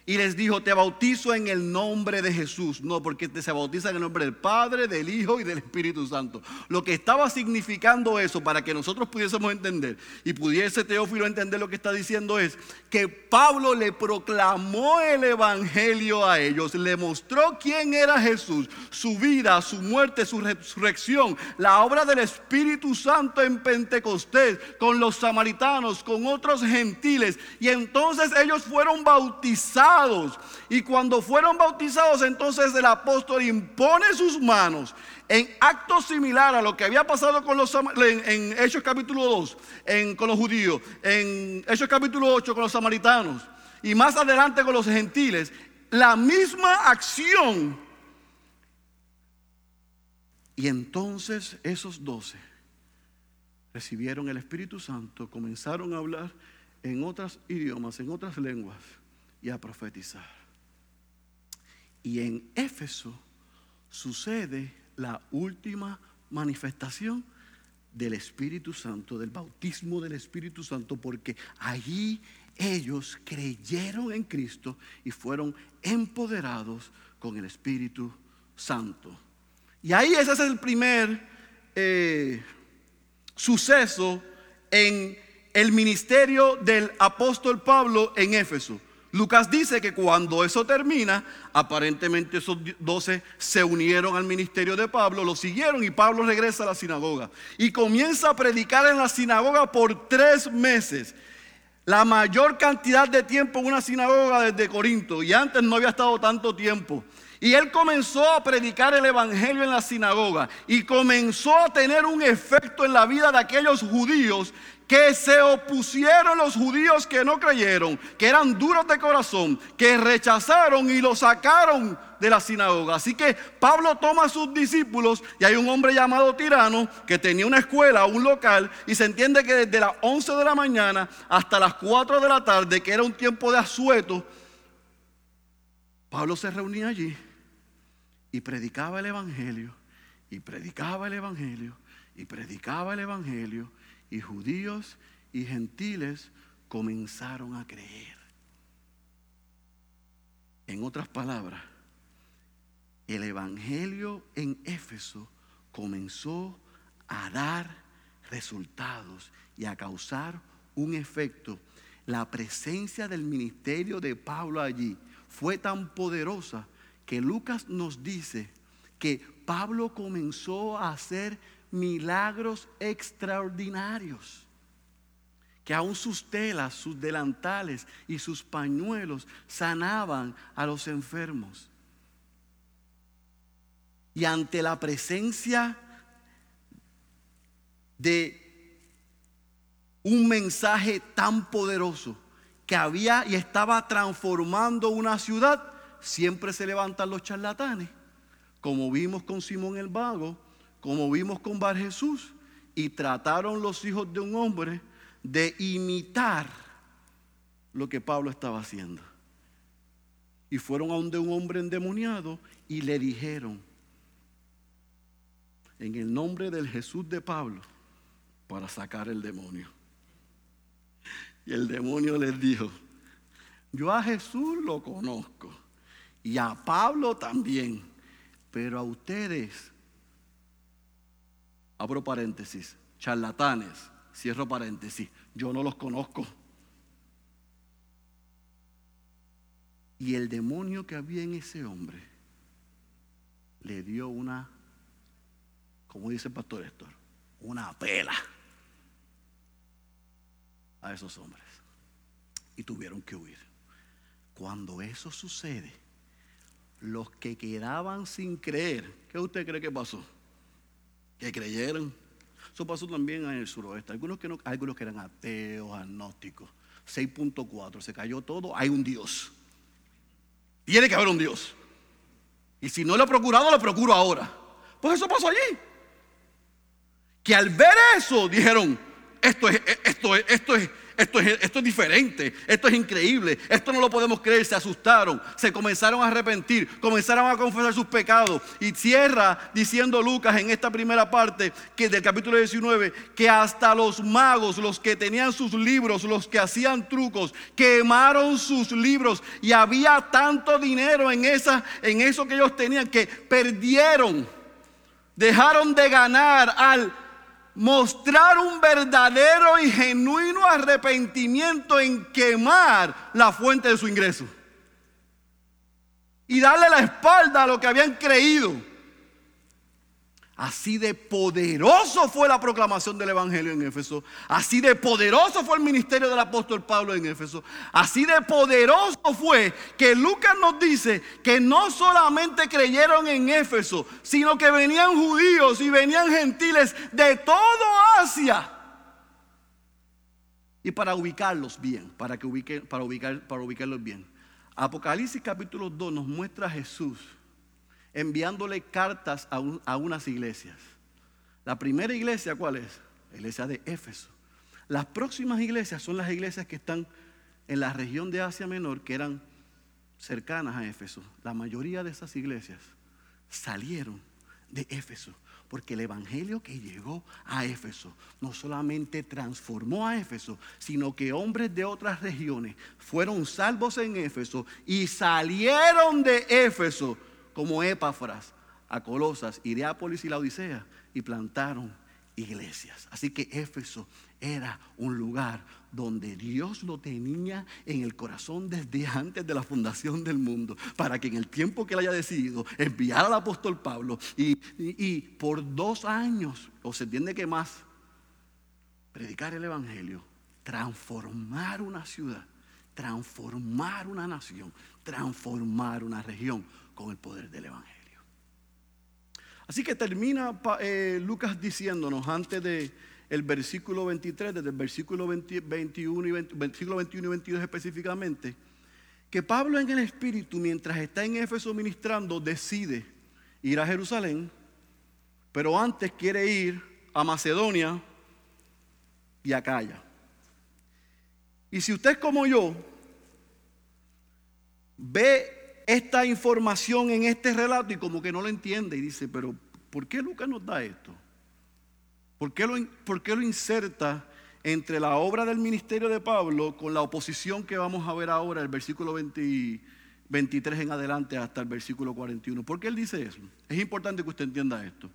y les dijo, te bautizo en el nombre de Jesús. No, porque se bautiza en el nombre del Padre, del Hijo y del Espíritu Santo. Lo que estaba significando eso para que nosotros pudiésemos entender y pudiese Teófilo entender lo que está diciendo es que Pablo le proclamó el Evangelio a ellos, le mostró quién era Jesús, su vida, su muerte, su resurrección, la obra del Espíritu Santo en Pentecostés, con los samaritanos, con otros gentiles. Y entonces ellos fueron bautizados y cuando fueron bautizados, entonces el apóstol impone sus manos en acto similar a lo que había pasado con los, en, Hechos capítulo 2 en, con los judíos, en Hechos capítulo 8 con los samaritanos y más adelante con los gentiles. La misma acción. Y entonces esos doce recibieron el Espíritu Santo, comenzaron a hablar en otros idiomas, en otras lenguas y a profetizar. Y en Éfeso sucede la última manifestación del Espíritu Santo, del bautismo del Espíritu Santo, porque allí ellos creyeron en Cristo y fueron empoderados con el Espíritu Santo. Y ahí ese es el primer eh, suceso en el ministerio del apóstol Pablo en Éfeso. Lucas dice que cuando eso termina, aparentemente esos doce se unieron al ministerio de Pablo, lo siguieron y Pablo regresa a la sinagoga y comienza a predicar en la sinagoga por tres meses. La mayor cantidad de tiempo en una sinagoga desde Corinto y antes no había estado tanto tiempo. Y él comenzó a predicar el Evangelio en la sinagoga y comenzó a tener un efecto en la vida de aquellos judíos que se opusieron los judíos que no creyeron, que eran duros de corazón, que rechazaron y lo sacaron de la sinagoga. Así que Pablo toma a sus discípulos y hay un hombre llamado Tirano que tenía una escuela, un local, y se entiende que desde las 11 de la mañana hasta las 4 de la tarde, que era un tiempo de asueto, Pablo se reunía allí y predicaba el Evangelio, y predicaba el Evangelio, y predicaba el Evangelio y judíos y gentiles comenzaron a creer. En otras palabras, el Evangelio en Éfeso comenzó a dar resultados y a causar un efecto. La presencia del ministerio de Pablo allí fue tan poderosa que Lucas nos dice que Pablo comenzó a hacer milagros extraordinarios. Que aún sus telas, sus delantales y sus pañuelos sanaban a los enfermos. Y ante la presencia de un mensaje tan poderoso que había y estaba transformando una ciudad, siempre se levantan los charlatanes, como vimos con Simón el Vago, como vimos con Bar Jesús, y trataron los hijos de un hombre de imitar lo que Pablo estaba haciendo. Y fueron a donde un hombre endemoniado y le dijeron, en el nombre del Jesús de Pablo, para sacar el demonio. Y el demonio les dijo, yo a Jesús lo conozco y a Pablo también, pero a ustedes abro paréntesis, charlatanes, cierro paréntesis, yo no los conozco. Y el demonio que había en ese hombre le dio una, como dice el pastor Héctor, una pela a esos hombres. Y tuvieron que huir. Cuando eso sucede, los que quedaban sin creer, ¿qué usted cree que pasó? Que creyeron. Eso pasó también en el suroeste. Algunos que, no, algunos que eran ateos, agnósticos. 6.4, se cayó todo, hay un Dios. Tiene que haber un Dios. Y si no lo he procurado, lo procuro ahora. Pues eso pasó allí. Que al ver eso dijeron, esto es, esto es, esto es, esto es, esto es diferente, esto es increíble, esto no lo podemos creer, se asustaron, se comenzaron a arrepentir, comenzaron a confesar sus pecados. Y cierra diciendo Lucas en esta primera parte que del capítulo 19, que hasta los magos, los que tenían sus libros, los que hacían trucos, quemaron sus libros y había tanto dinero en, esa, en eso que ellos tenían que perdieron, dejaron de ganar al mostrar un verdadero y genuino arrepentimiento en quemar la fuente de su ingreso. Y darle la espalda a lo que habían creído. Así de poderoso fue la proclamación del Evangelio en Éfeso. Así de poderoso fue el ministerio del apóstol Pablo en Éfeso. Así de poderoso fue que Lucas nos dice que no solamente creyeron en Éfeso, sino que venían judíos y venían gentiles de todo Asia. Y para ubicarlos bien, para, que ubique, para, ubicar, para ubicarlos bien. Apocalipsis capítulo 2 nos muestra a Jesús enviándole cartas a, unas iglesias. La primera iglesia, ¿cuál es? La iglesia de Éfeso. Las próximas iglesias son las iglesias que están en la región de Asia Menor, que eran cercanas a Éfeso. La mayoría de esas iglesias salieron de Éfeso, porque el Evangelio que llegó a Éfeso no solamente transformó a Éfeso, sino que hombres de otras regiones fueron salvos en Éfeso y salieron de Éfeso como Epafras a Colosas, y la Odisea y plantaron iglesias. Así que Éfeso era un lugar donde Dios lo tenía en el corazón desde antes de la fundación del mundo, para que en el tiempo que él haya decidido enviar al apóstol Pablo y, y por dos años, o se entiende que más, predicar el Evangelio, transformar una ciudad, transformar una nación, transformar una región con el poder del Evangelio. Así que termina eh, Lucas diciéndonos antes de el versículo 23, desde el versículo 21 y versículo 21 y 22 específicamente, que Pablo en el Espíritu, mientras está en Éfeso ministrando, decide ir a Jerusalén, pero antes quiere ir a Macedonia y a Calla. Y si usted como yo ve esta información en este relato y como que no lo entiende y dice, pero ¿por qué Lucas nos da esto? ¿Por qué lo, por qué lo inserta entre la obra del ministerio de Pablo con la oposición que vamos a ver ahora, el versículo 23 en adelante hasta el versículo 41? ¿Por qué él dice eso? Es importante que usted entienda esto.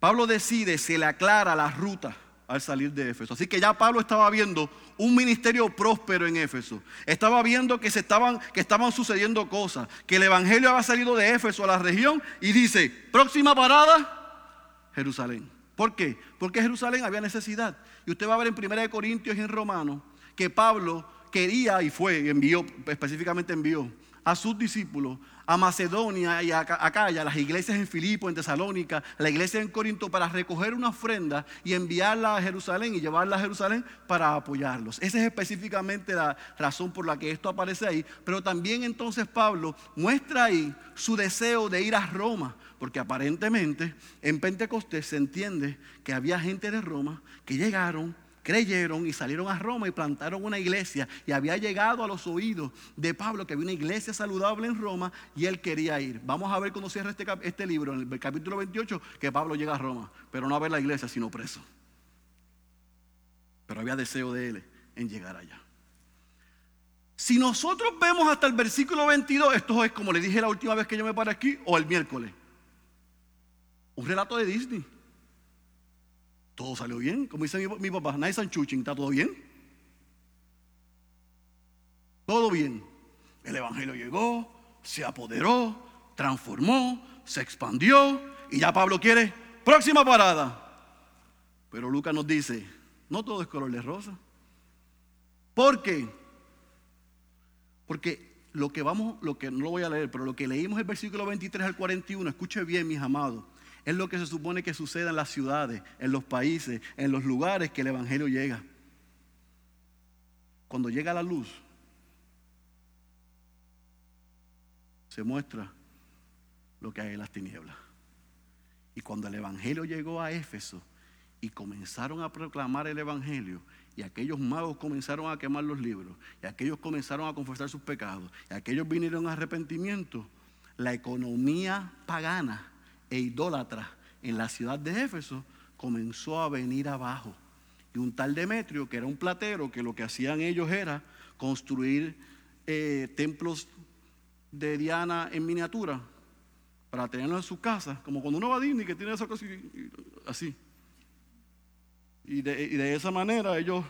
Pablo decide, se le aclara la ruta al salir de Éfeso. Así que ya Pablo estaba viendo un ministerio próspero en Éfeso. Estaba viendo que, se estaban, que estaban sucediendo cosas, que el Evangelio había salido de Éfeso a la región y dice, próxima parada, Jerusalén. ¿Por qué? Porque Jerusalén había necesidad. Y usted va a ver en 1 Corintios y en Romanos que Pablo quería y fue, envió, específicamente envió a sus discípulos a Macedonia y a Acaya, las iglesias en Filipo, en Tesalónica, la iglesia en Corinto, para recoger una ofrenda y enviarla a Jerusalén y llevarla a Jerusalén para apoyarlos. Esa es específicamente la razón por la que esto aparece ahí. Pero también entonces Pablo muestra ahí su deseo de ir a Roma, porque aparentemente en Pentecostés se entiende que había gente de Roma que llegaron creyeron y salieron a Roma y plantaron una iglesia. Y había llegado a los oídos de Pablo que había una iglesia saludable en Roma y él quería ir. Vamos a ver cómo cierra este, este libro, en el capítulo 28, que Pablo llega a Roma, pero no a ver la iglesia, sino preso. Pero había deseo de él en llegar allá. Si nosotros vemos hasta el versículo 22, esto es como le dije la última vez que yo me paré aquí, o el miércoles. Un relato de Disney. Todo salió bien. Como dice mi, papá, nice and ¿está todo bien? Todo bien. El Evangelio llegó, se apoderó, transformó, se expandió y ya Pablo quiere próxima parada. Pero Lucas nos dice, no todo es color de rosa. ¿Por qué? Porque lo que vamos, lo que no lo voy a leer, pero lo que leímos el versículo 23 al 41, escuche bien, mis amados, es lo que se supone que suceda en las ciudades, en los países, en los lugares que el Evangelio llega. Cuando llega la luz, se muestra lo que hay en las tinieblas. Y cuando el Evangelio llegó a Éfeso y comenzaron a proclamar el Evangelio, y aquellos magos comenzaron a quemar los libros, y aquellos comenzaron a confesar sus pecados, y aquellos vinieron a arrepentimiento, la economía pagana e idólatra en la ciudad de Éfeso comenzó a venir abajo. Y un tal Demetrio, que era un platero, que lo que hacían ellos era construir eh, templos de Diana en miniatura para tenerlos en su casa, como cuando uno va a Disney que tiene esa cosa así. Y de, esa manera ellos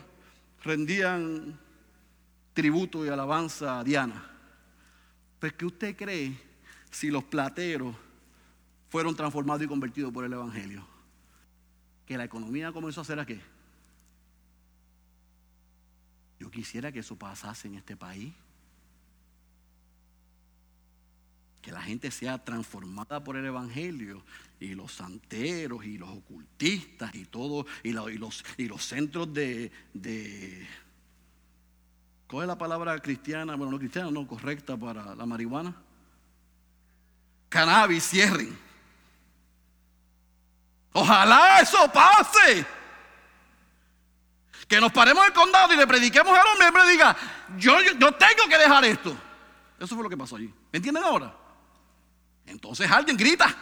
rendían tributo y alabanza a Diana. Pues ¿qué usted cree si los plateros fueron transformados y convertidos por el Evangelio? Que la economía comenzó a hacer a qué? Yo quisiera que eso pasase en este país. que la gente sea transformada por el Evangelio y los santeros y los ocultistas y todo, y, los, y los centros de, de, ¿Cuál es la palabra cristiana? Bueno, no cristiana, no correcta para la marihuana. Cannabis cierren. Ojalá eso pase. Que nos paremos en el condado y le prediquemos al hombre y hombre diga, yo, yo, yo tengo que dejar esto. Eso fue lo que pasó allí. ¿Me entienden ahora? Entonces alguien grita.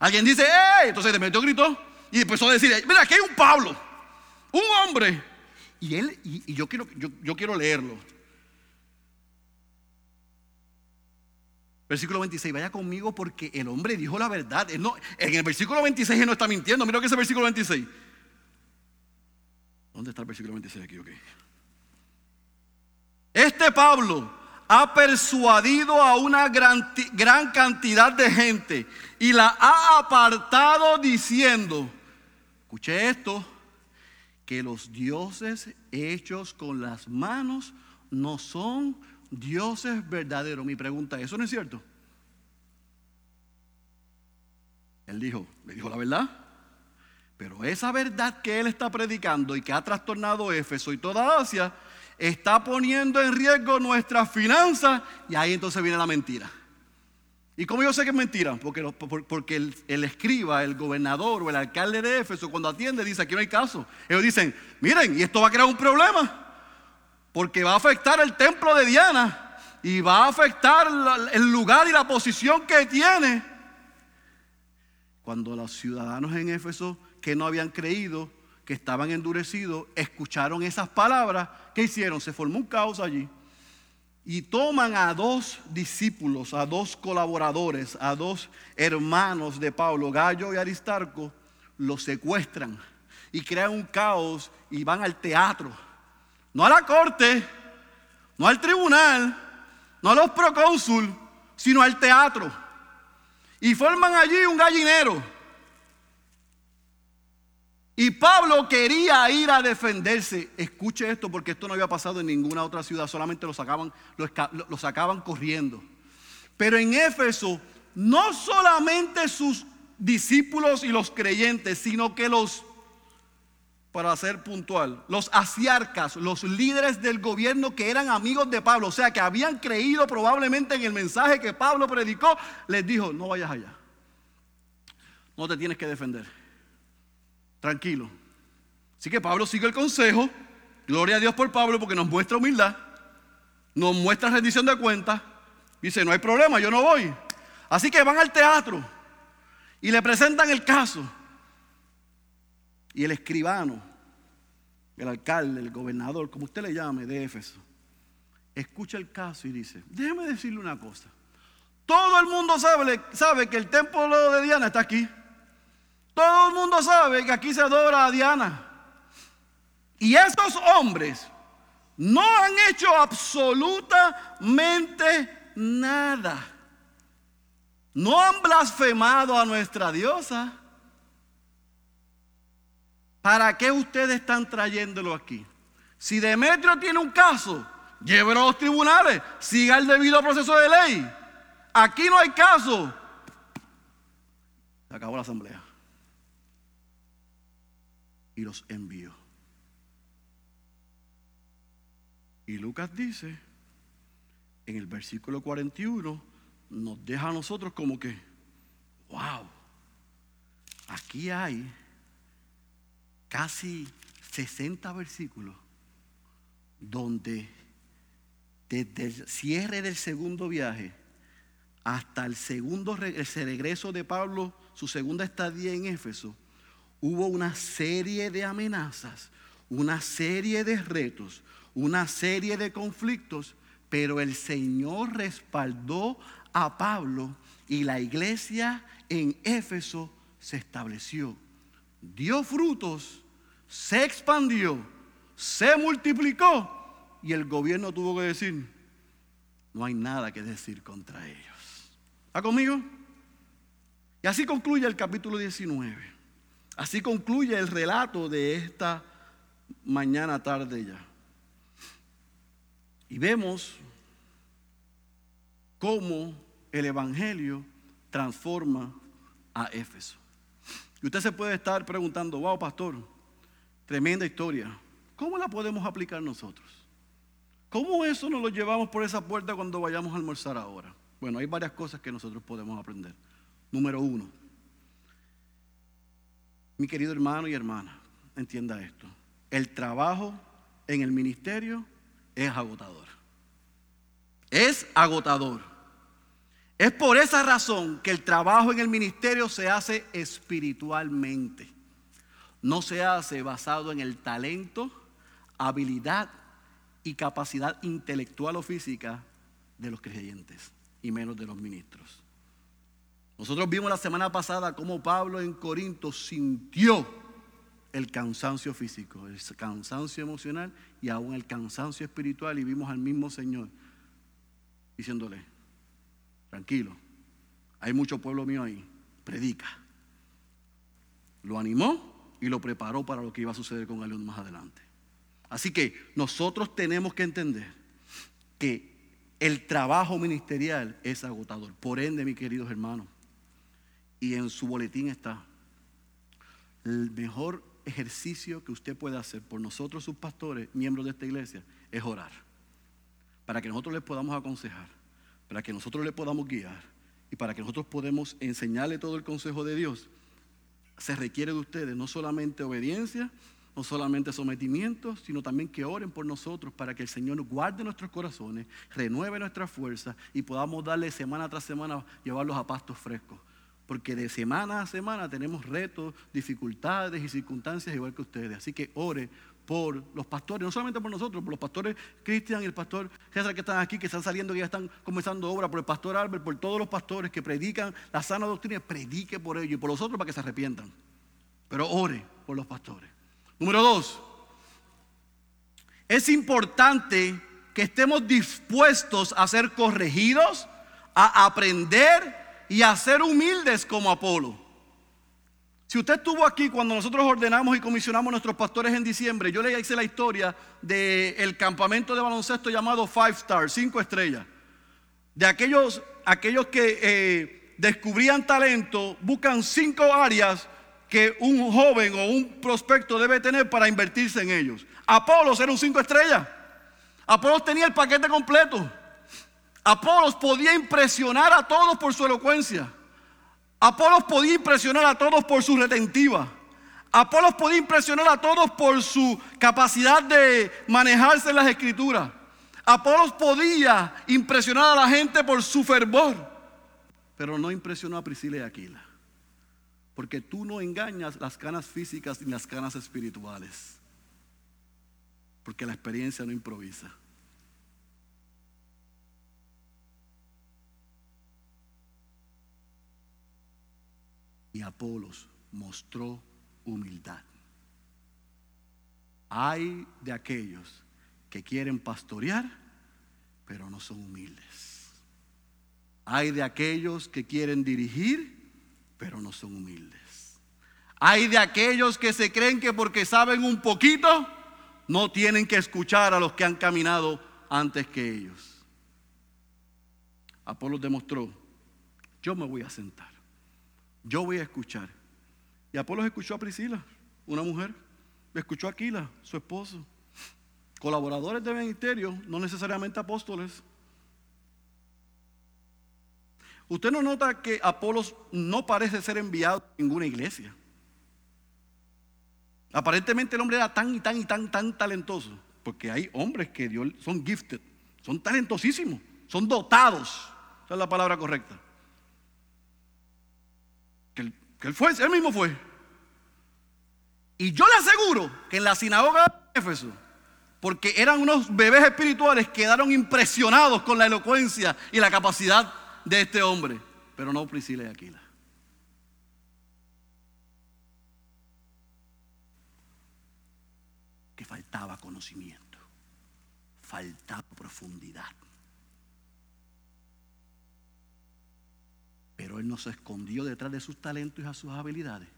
Alguien dice, ¡eh! Entonces metió gritó y empezó a decir, mira, aquí hay un Pablo, un hombre. Y él, y, yo, quiero, yo, quiero leerlo. Versículo 26, vaya conmigo porque el hombre dijo la verdad. no, en el versículo 26 él no está mintiendo. Mira que es el versículo 26. ¿Dónde está el versículo 26 aquí? Okay. Este Pablo, ha persuadido a una gran, gran, cantidad de gente y la ha apartado diciendo, escuche esto, que los dioses hechos con las manos no son dioses verdaderos. Mi pregunta, ¿eso no es cierto? Él dijo, le dijo la verdad. Pero esa verdad que él está predicando y que ha trastornado Éfeso y toda Asia, está poniendo en riesgo nuestras finanzas y ahí entonces viene la mentira. ¿Y cómo yo sé que es mentira? Porque, porque el, escriba, el gobernador o el alcalde de Éfeso cuando atiende dice aquí no hay caso. Ellos dicen, miren, y esto va a crear un problema porque va a afectar el templo de Diana y va a afectar el lugar y la posición que tiene. Cuando los ciudadanos en Éfeso que no habían creído que estaban endurecidos, escucharon esas palabras, ¿qué hicieron? Se formó un caos allí. Y toman a dos discípulos, a dos colaboradores, a dos hermanos de Pablo, Gallo y Aristarco, los secuestran y crean un caos y van al teatro. No a la corte, no al tribunal, no a los procónsul, sino al teatro. Y forman allí un gallinero y Pablo quería ir a defenderse. Escuche esto porque esto no había pasado en ninguna otra ciudad, solamente lo sacaban, sacaban corriendo. Pero en Éfeso, no solamente sus discípulos y los creyentes, sino que los, para ser puntual, los asiarcas, los líderes del gobierno que eran amigos de Pablo, o sea, que habían creído probablemente en el mensaje que Pablo predicó, les dijo, no vayas allá, no te tienes que defender tranquilo. Así que Pablo sigue el consejo. Gloria a Dios por Pablo porque nos muestra humildad, nos muestra rendición de cuentas. Dice, no hay problema, yo no voy. Así que van al teatro y le presentan el caso. Y el escribano, el alcalde, el gobernador, como usted le llame, de Éfeso, escucha el caso y dice, déjeme decirle una cosa. Todo el mundo sabe, sabe que el templo de Diana está aquí. Todo el mundo sabe que aquí se adora a Diana. Y estos hombres no han hecho absolutamente nada. No han blasfemado a nuestra diosa. ¿Para qué ustedes están trayéndolo aquí? Si Demetrio tiene un caso, llévelo a los tribunales, siga el debido proceso de ley. Aquí no hay caso. Se acabó la asamblea. Y los envió. Y Lucas dice, en el versículo 41, nos deja a nosotros como que, wow, aquí hay casi 60 versículos donde desde el cierre del segundo viaje hasta el segundo regreso de Pablo, su segunda estadía en Éfeso, hubo una serie de amenazas, una serie de retos, una serie de conflictos, pero el Señor respaldó a Pablo y la iglesia en Éfeso se estableció, dio frutos, se expandió, se multiplicó y el gobierno tuvo que decir, no hay nada que decir contra ellos. ¿Está conmigo? Y así concluye el capítulo 19. Así concluye el relato de esta mañana tarde ya. Y vemos cómo el Evangelio transforma a Éfeso. Y usted se puede estar preguntando, wow, pastor, tremenda historia. ¿Cómo la podemos aplicar nosotros? ¿Cómo eso nos lo llevamos por esa puerta cuando vayamos a almorzar ahora? Bueno, hay varias cosas que nosotros podemos aprender. Número uno, mi querido hermano y hermana, entienda esto. El trabajo en el ministerio es agotador. Es agotador. Es por esa razón que el trabajo en el ministerio se hace espiritualmente. No se hace basado en el talento, habilidad y capacidad intelectual o física de los creyentes y menos de los ministros. Nosotros vimos la semana pasada cómo Pablo en Corinto sintió el cansancio físico, el cansancio emocional y aún el cansancio espiritual y vimos al mismo Señor diciéndole, tranquilo, hay mucho pueblo mío ahí, predica. Lo animó y lo preparó para lo que iba a suceder con él más adelante. Así que nosotros tenemos que entender que el trabajo ministerial es agotador. Por ende, mis queridos hermanos, y en su boletín está, el mejor ejercicio que usted puede hacer por nosotros, sus pastores, miembros de esta iglesia, es orar. Para que nosotros les podamos aconsejar, para que nosotros les podamos guiar y para que nosotros podamos enseñarle todo el consejo de Dios, se requiere de ustedes no solamente obediencia, no solamente sometimiento, sino también que oren por nosotros para que el Señor guarde nuestros corazones, renueve nuestras fuerzas y podamos darle semana tras semana llevarlos a pastos frescos. Porque de semana a semana tenemos retos, dificultades y circunstancias igual que ustedes. Así que ore por los pastores, no solamente por nosotros, por los pastores Cristian y el pastor César que están aquí, que están saliendo, que ya están comenzando obra, por el pastor Albert, por todos los pastores que predican la sana doctrina, predique por ellos y por los otros para que se arrepientan. Pero ore por los pastores. Número dos, es importante que estemos dispuestos a ser corregidos, a aprender y a ser humildes como Apolo. Si usted estuvo aquí cuando nosotros ordenamos y comisionamos a nuestros pastores en diciembre, yo le hice la historia del campamento de baloncesto llamado Five Stars, cinco estrellas. De aquellos, aquellos que eh, descubrían talento, buscan cinco áreas que un joven o un prospecto debe tener para invertirse en ellos. Apolos era un cinco estrellas. Apolos tenía el paquete completo. Apolos podía impresionar a todos por su elocuencia. Apolos podía impresionar a todos por su retentiva. Apolos podía impresionar a todos por su capacidad de manejarse en las escrituras. Apolos podía impresionar a la gente por su fervor. Pero no impresionó a Priscila y Aquila. Porque tú no engañas las canas físicas ni las canas espirituales. Porque la experiencia no improvisa. Y Apolos mostró humildad. Hay de aquellos que quieren pastorear, pero no son humildes. Hay de aquellos que quieren dirigir, pero no son humildes. Hay de aquellos que se creen que porque saben un poquito, no tienen que escuchar a los que han caminado antes que ellos. Apolo demostró, yo me voy a sentar, yo voy a escuchar. Y Apolo escuchó a Priscila, una mujer, escuchó a Aquila, su esposo, colaboradores de ministerio, no necesariamente apóstoles. Usted no nota que Apolos no parece ser enviado a ninguna iglesia. Aparentemente el hombre era tan y tan y tan tan talentoso, porque hay hombres que Dios son gifted, son talentosísimos, son dotados. Esa es la palabra correcta. Que él, fue, él mismo fue. Y yo le aseguro que en la sinagoga de Éfeso, porque eran unos bebés espirituales, quedaron impresionados con la elocuencia y la capacidad de este hombre, pero no Priscila y Aquila. Que faltaba conocimiento, faltaba profundidad. Pero él no se escondió detrás de sus talentos y a sus habilidades,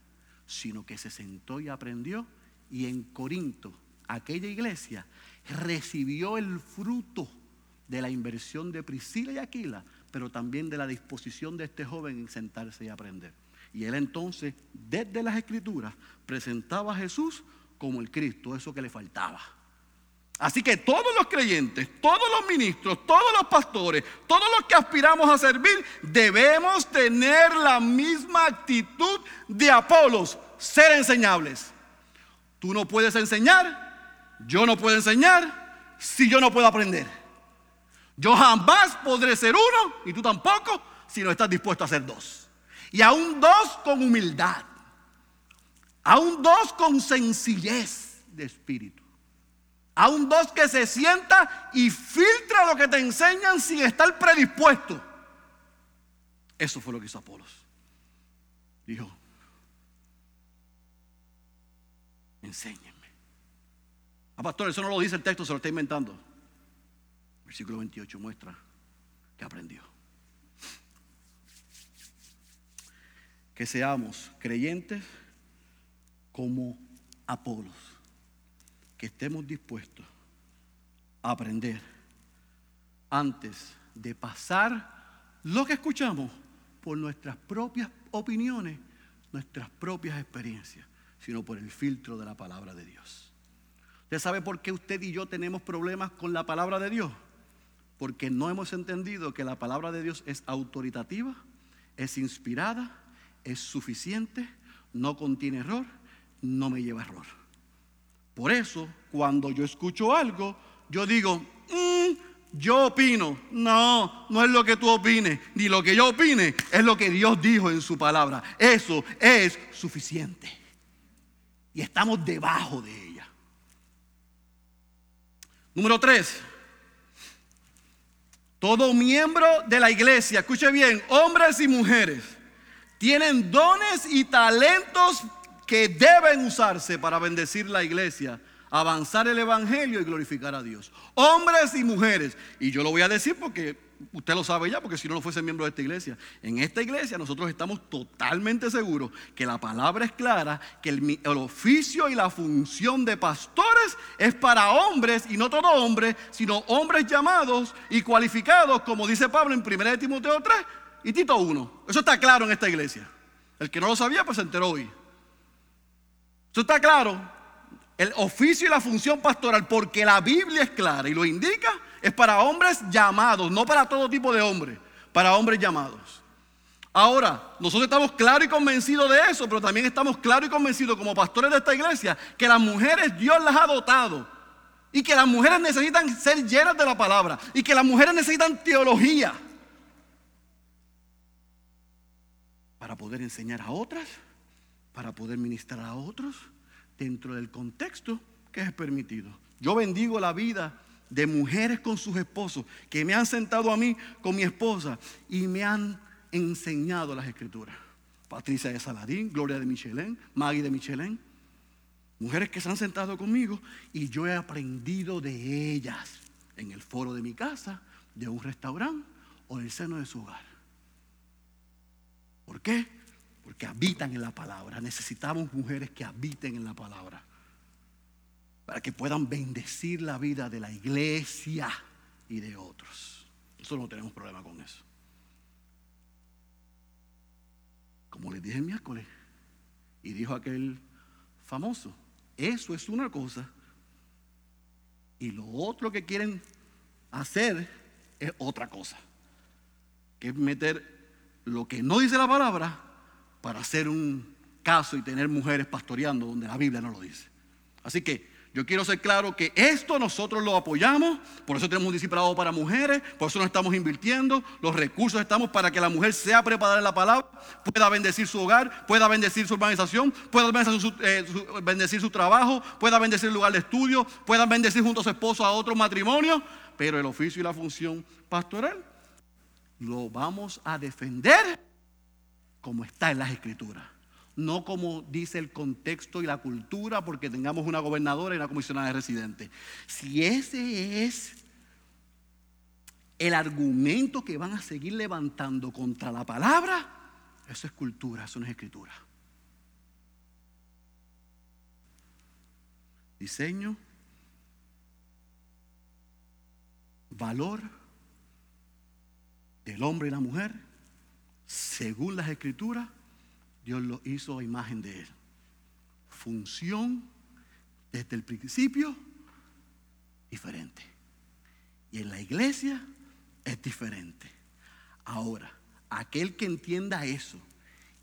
sino que se sentó y aprendió. Y en Corinto, aquella iglesia recibió el fruto de la inversión de Priscila y Aquila, pero también de la disposición de este joven en sentarse y aprender. Y él entonces, desde las escrituras, presentaba a Jesús como el Cristo, eso que le faltaba. Así que todos los creyentes, todos los ministros, todos los pastores, todos los que aspiramos a servir, debemos tener la misma actitud de Apolos, ser enseñables. Tú no puedes enseñar, yo no puedo enseñar si yo no puedo aprender. Yo jamás podré ser uno y tú tampoco si no estás dispuesto a ser dos. Y aún dos con humildad. Aún dos con sencillez de espíritu. A un dos que se sienta y filtra lo que te enseñan sin estar predispuesto. Eso fue lo que hizo Apolos. Dijo, enséñenme. Ah, pastor, eso no lo dice el texto, se lo está inventando. Versículo 28 muestra que aprendió. Que seamos creyentes como Apolos que estemos dispuestos a aprender antes de pasar lo que escuchamos por nuestras propias opiniones, nuestras propias experiencias, sino por el filtro de la palabra de Dios. ¿Usted sabe por qué usted y yo tenemos problemas con la palabra de Dios? Porque no hemos entendido que la palabra de Dios es autoritativa, es inspirada, es suficiente, no contiene error, no me lleva a error. Por eso, cuando yo escucho algo, yo digo, mm, yo opino. No, no es lo que tú opines, ni lo que yo opine, es lo que Dios dijo en su palabra. Eso es suficiente. Y estamos debajo de ella. Número tres. Todo miembro de la iglesia, escuche bien, hombres y mujeres, tienen dones y talentos que deben usarse para bendecir la iglesia, avanzar el evangelio y glorificar a Dios. Hombres y mujeres. Y yo lo voy a decir porque usted lo sabe ya, porque si no, no fuese miembro de esta iglesia. En esta iglesia nosotros estamos totalmente seguros que la palabra es clara, que el, el, oficio y la función de pastores es para hombres y no todo hombre, sino hombres llamados y cualificados, como dice Pablo en 1 Timoteo 3 y Tito 1. Eso está claro en esta iglesia. El que no lo sabía, pues se enteró hoy. Eso está claro. El oficio y la función pastoral, porque la Biblia es clara y lo indica, es para hombres llamados, no para todo tipo de hombres, para hombres llamados. Ahora, nosotros estamos claros y convencidos de eso, pero también estamos claros y convencidos como pastores de esta iglesia que las mujeres Dios las ha dotado y que las mujeres necesitan ser llenas de la palabra y que las mujeres necesitan teología para poder enseñar a otras para poder ministrar a otros dentro del contexto que es permitido. Yo bendigo la vida de mujeres con sus esposos que me han sentado a mí con mi esposa y me han enseñado las escrituras. Patricia de Saladín, Gloria de Michelén, Maggie de Michelén. Mujeres que se han sentado conmigo y yo he aprendido de ellas en el foro de mi casa, de un restaurante o en el seno de su hogar. ¿Por qué? Porque habitan en la palabra. Necesitamos mujeres que habiten en la palabra. Para que puedan bendecir la vida de la iglesia y de otros. Nosotros no tenemos problema con eso. Como les dije el miércoles, y dijo aquel famoso, eso es una cosa. Y lo otro que quieren hacer es otra cosa. Que es meter lo que no dice la palabra para hacer un caso y tener mujeres pastoreando donde la Biblia no lo dice. Así que yo quiero ser claro que esto nosotros lo apoyamos, por eso tenemos un discipulado para mujeres, por eso nos estamos invirtiendo, los recursos estamos para que la mujer sea preparada en la palabra, pueda bendecir su hogar, pueda bendecir su organización, pueda bendecir su, eh, bendecir su trabajo, pueda bendecir el lugar de estudio, pueda bendecir junto a su esposo a otro matrimonio, pero el oficio y la función pastoral lo vamos a defender como está en las escrituras no como dice el contexto y la cultura, porque tengamos una gobernadora y una comisionada de residentes. Si ese es el argumento que van a seguir levantando contra la palabra, eso es cultura, eso no es escritura. Diseño, valor del hombre y la mujer, según las escrituras, Dios lo hizo a imagen de Él. Función desde el principio diferente. Y en la iglesia es diferente. Ahora, aquel que entienda eso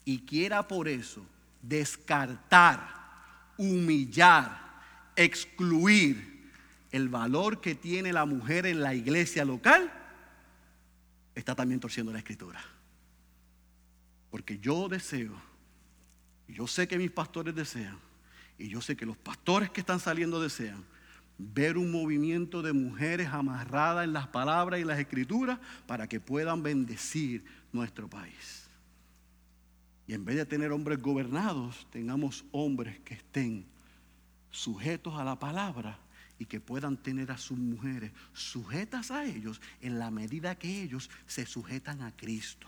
y quiera por eso descartar, humillar, excluir el valor que tiene la mujer en la iglesia local, está también torciendo la escritura. Porque yo deseo yo sé que mis pastores desean, y yo sé que los pastores que están saliendo desean, ver un movimiento de mujeres amarradas en las palabras y las escrituras para que puedan bendecir nuestro país. Y en vez de tener hombres gobernados, tengamos hombres que estén sujetos a la palabra y que puedan tener a sus mujeres sujetas a ellos en la medida que ellos se sujetan a Cristo.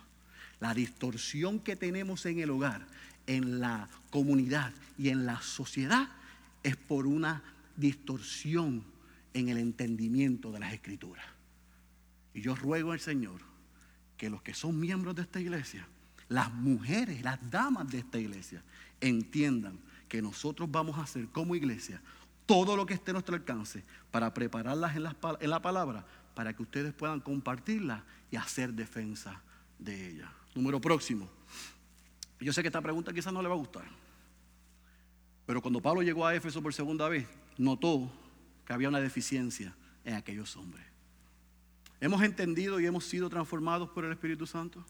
La distorsión que tenemos en el hogar en la comunidad y en la sociedad es por una distorsión en el entendimiento de las escrituras. Y yo ruego al Señor que los que son miembros de esta iglesia, las mujeres, las damas de esta iglesia, entiendan que nosotros vamos a hacer como iglesia todo lo que esté a nuestro alcance para prepararlas en la, en la palabra, para que ustedes puedan compartirla y hacer defensa de ella. Número próximo. Yo sé que esta pregunta quizás no le va a gustar. Pero cuando Pablo llegó a Éfeso por segunda vez, notó que había una deficiencia en aquellos hombres. ¿Hemos entendido y hemos sido transformados por el Espíritu Santo?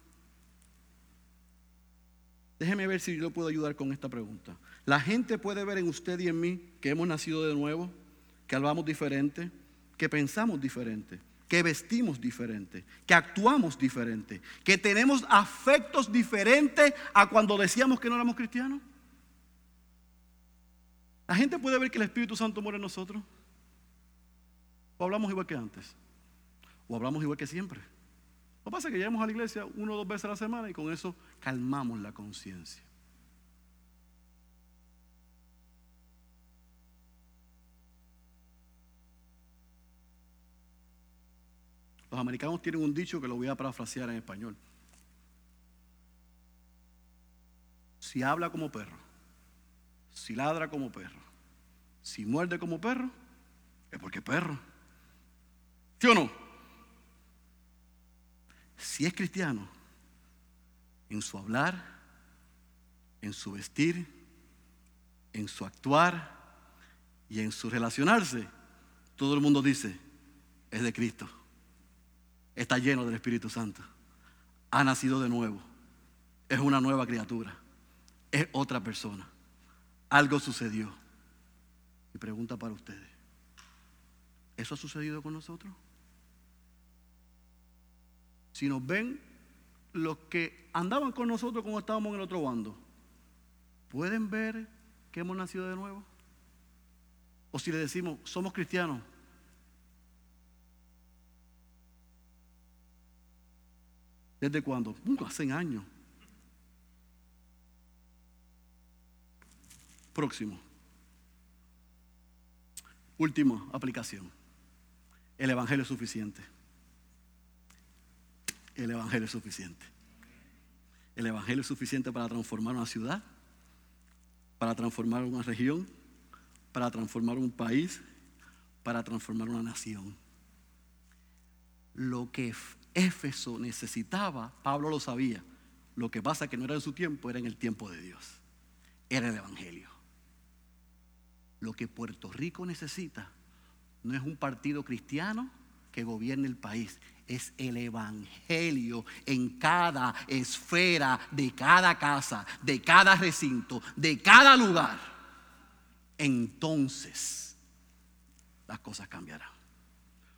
Déjeme ver si yo puedo ayudar con esta pregunta. La gente puede ver en usted y en mí que hemos nacido de nuevo, que hablamos diferente, que pensamos diferente que vestimos diferente, que actuamos diferente, que tenemos afectos diferentes a cuando decíamos que no éramos cristianos. La gente puede ver que el Espíritu Santo muere en nosotros. O hablamos igual que antes. O hablamos igual que siempre. Lo que pasa es que llegamos a la iglesia uno o dos veces a la semana y con eso calmamos la conciencia. Los americanos tienen un dicho que lo voy a parafrasear en español. Si habla como perro, si ladra como perro, si muerde como perro, es porque es perro. ¿Sí o no? Si es cristiano, en su hablar, en su vestir, en su actuar y en su relacionarse, todo el mundo dice, es de Cristo está lleno del Espíritu Santo. Ha nacido de nuevo. Es una nueva criatura. Es otra persona. Algo sucedió. Y pregunta para ustedes. ¿Eso ha sucedido con nosotros? Si nos ven los que andaban con nosotros como estábamos en el otro bando, ¿pueden ver que hemos nacido de nuevo? O si le decimos, somos cristianos, ¿Desde cuándo? Uh, hace años. Próximo. Última aplicación. El Evangelio es suficiente. El Evangelio es suficiente. El Evangelio es suficiente para transformar una ciudad, para transformar una región, para transformar un país, para transformar una nación. Lo que Éfeso necesitaba, Pablo lo sabía. Lo que pasa que no era en su tiempo, era en el tiempo de Dios. Era el Evangelio. Lo que Puerto Rico necesita no es un partido cristiano que gobierne el país, es el Evangelio en cada esfera, de cada casa, de cada recinto, de cada lugar. Entonces las cosas cambiarán.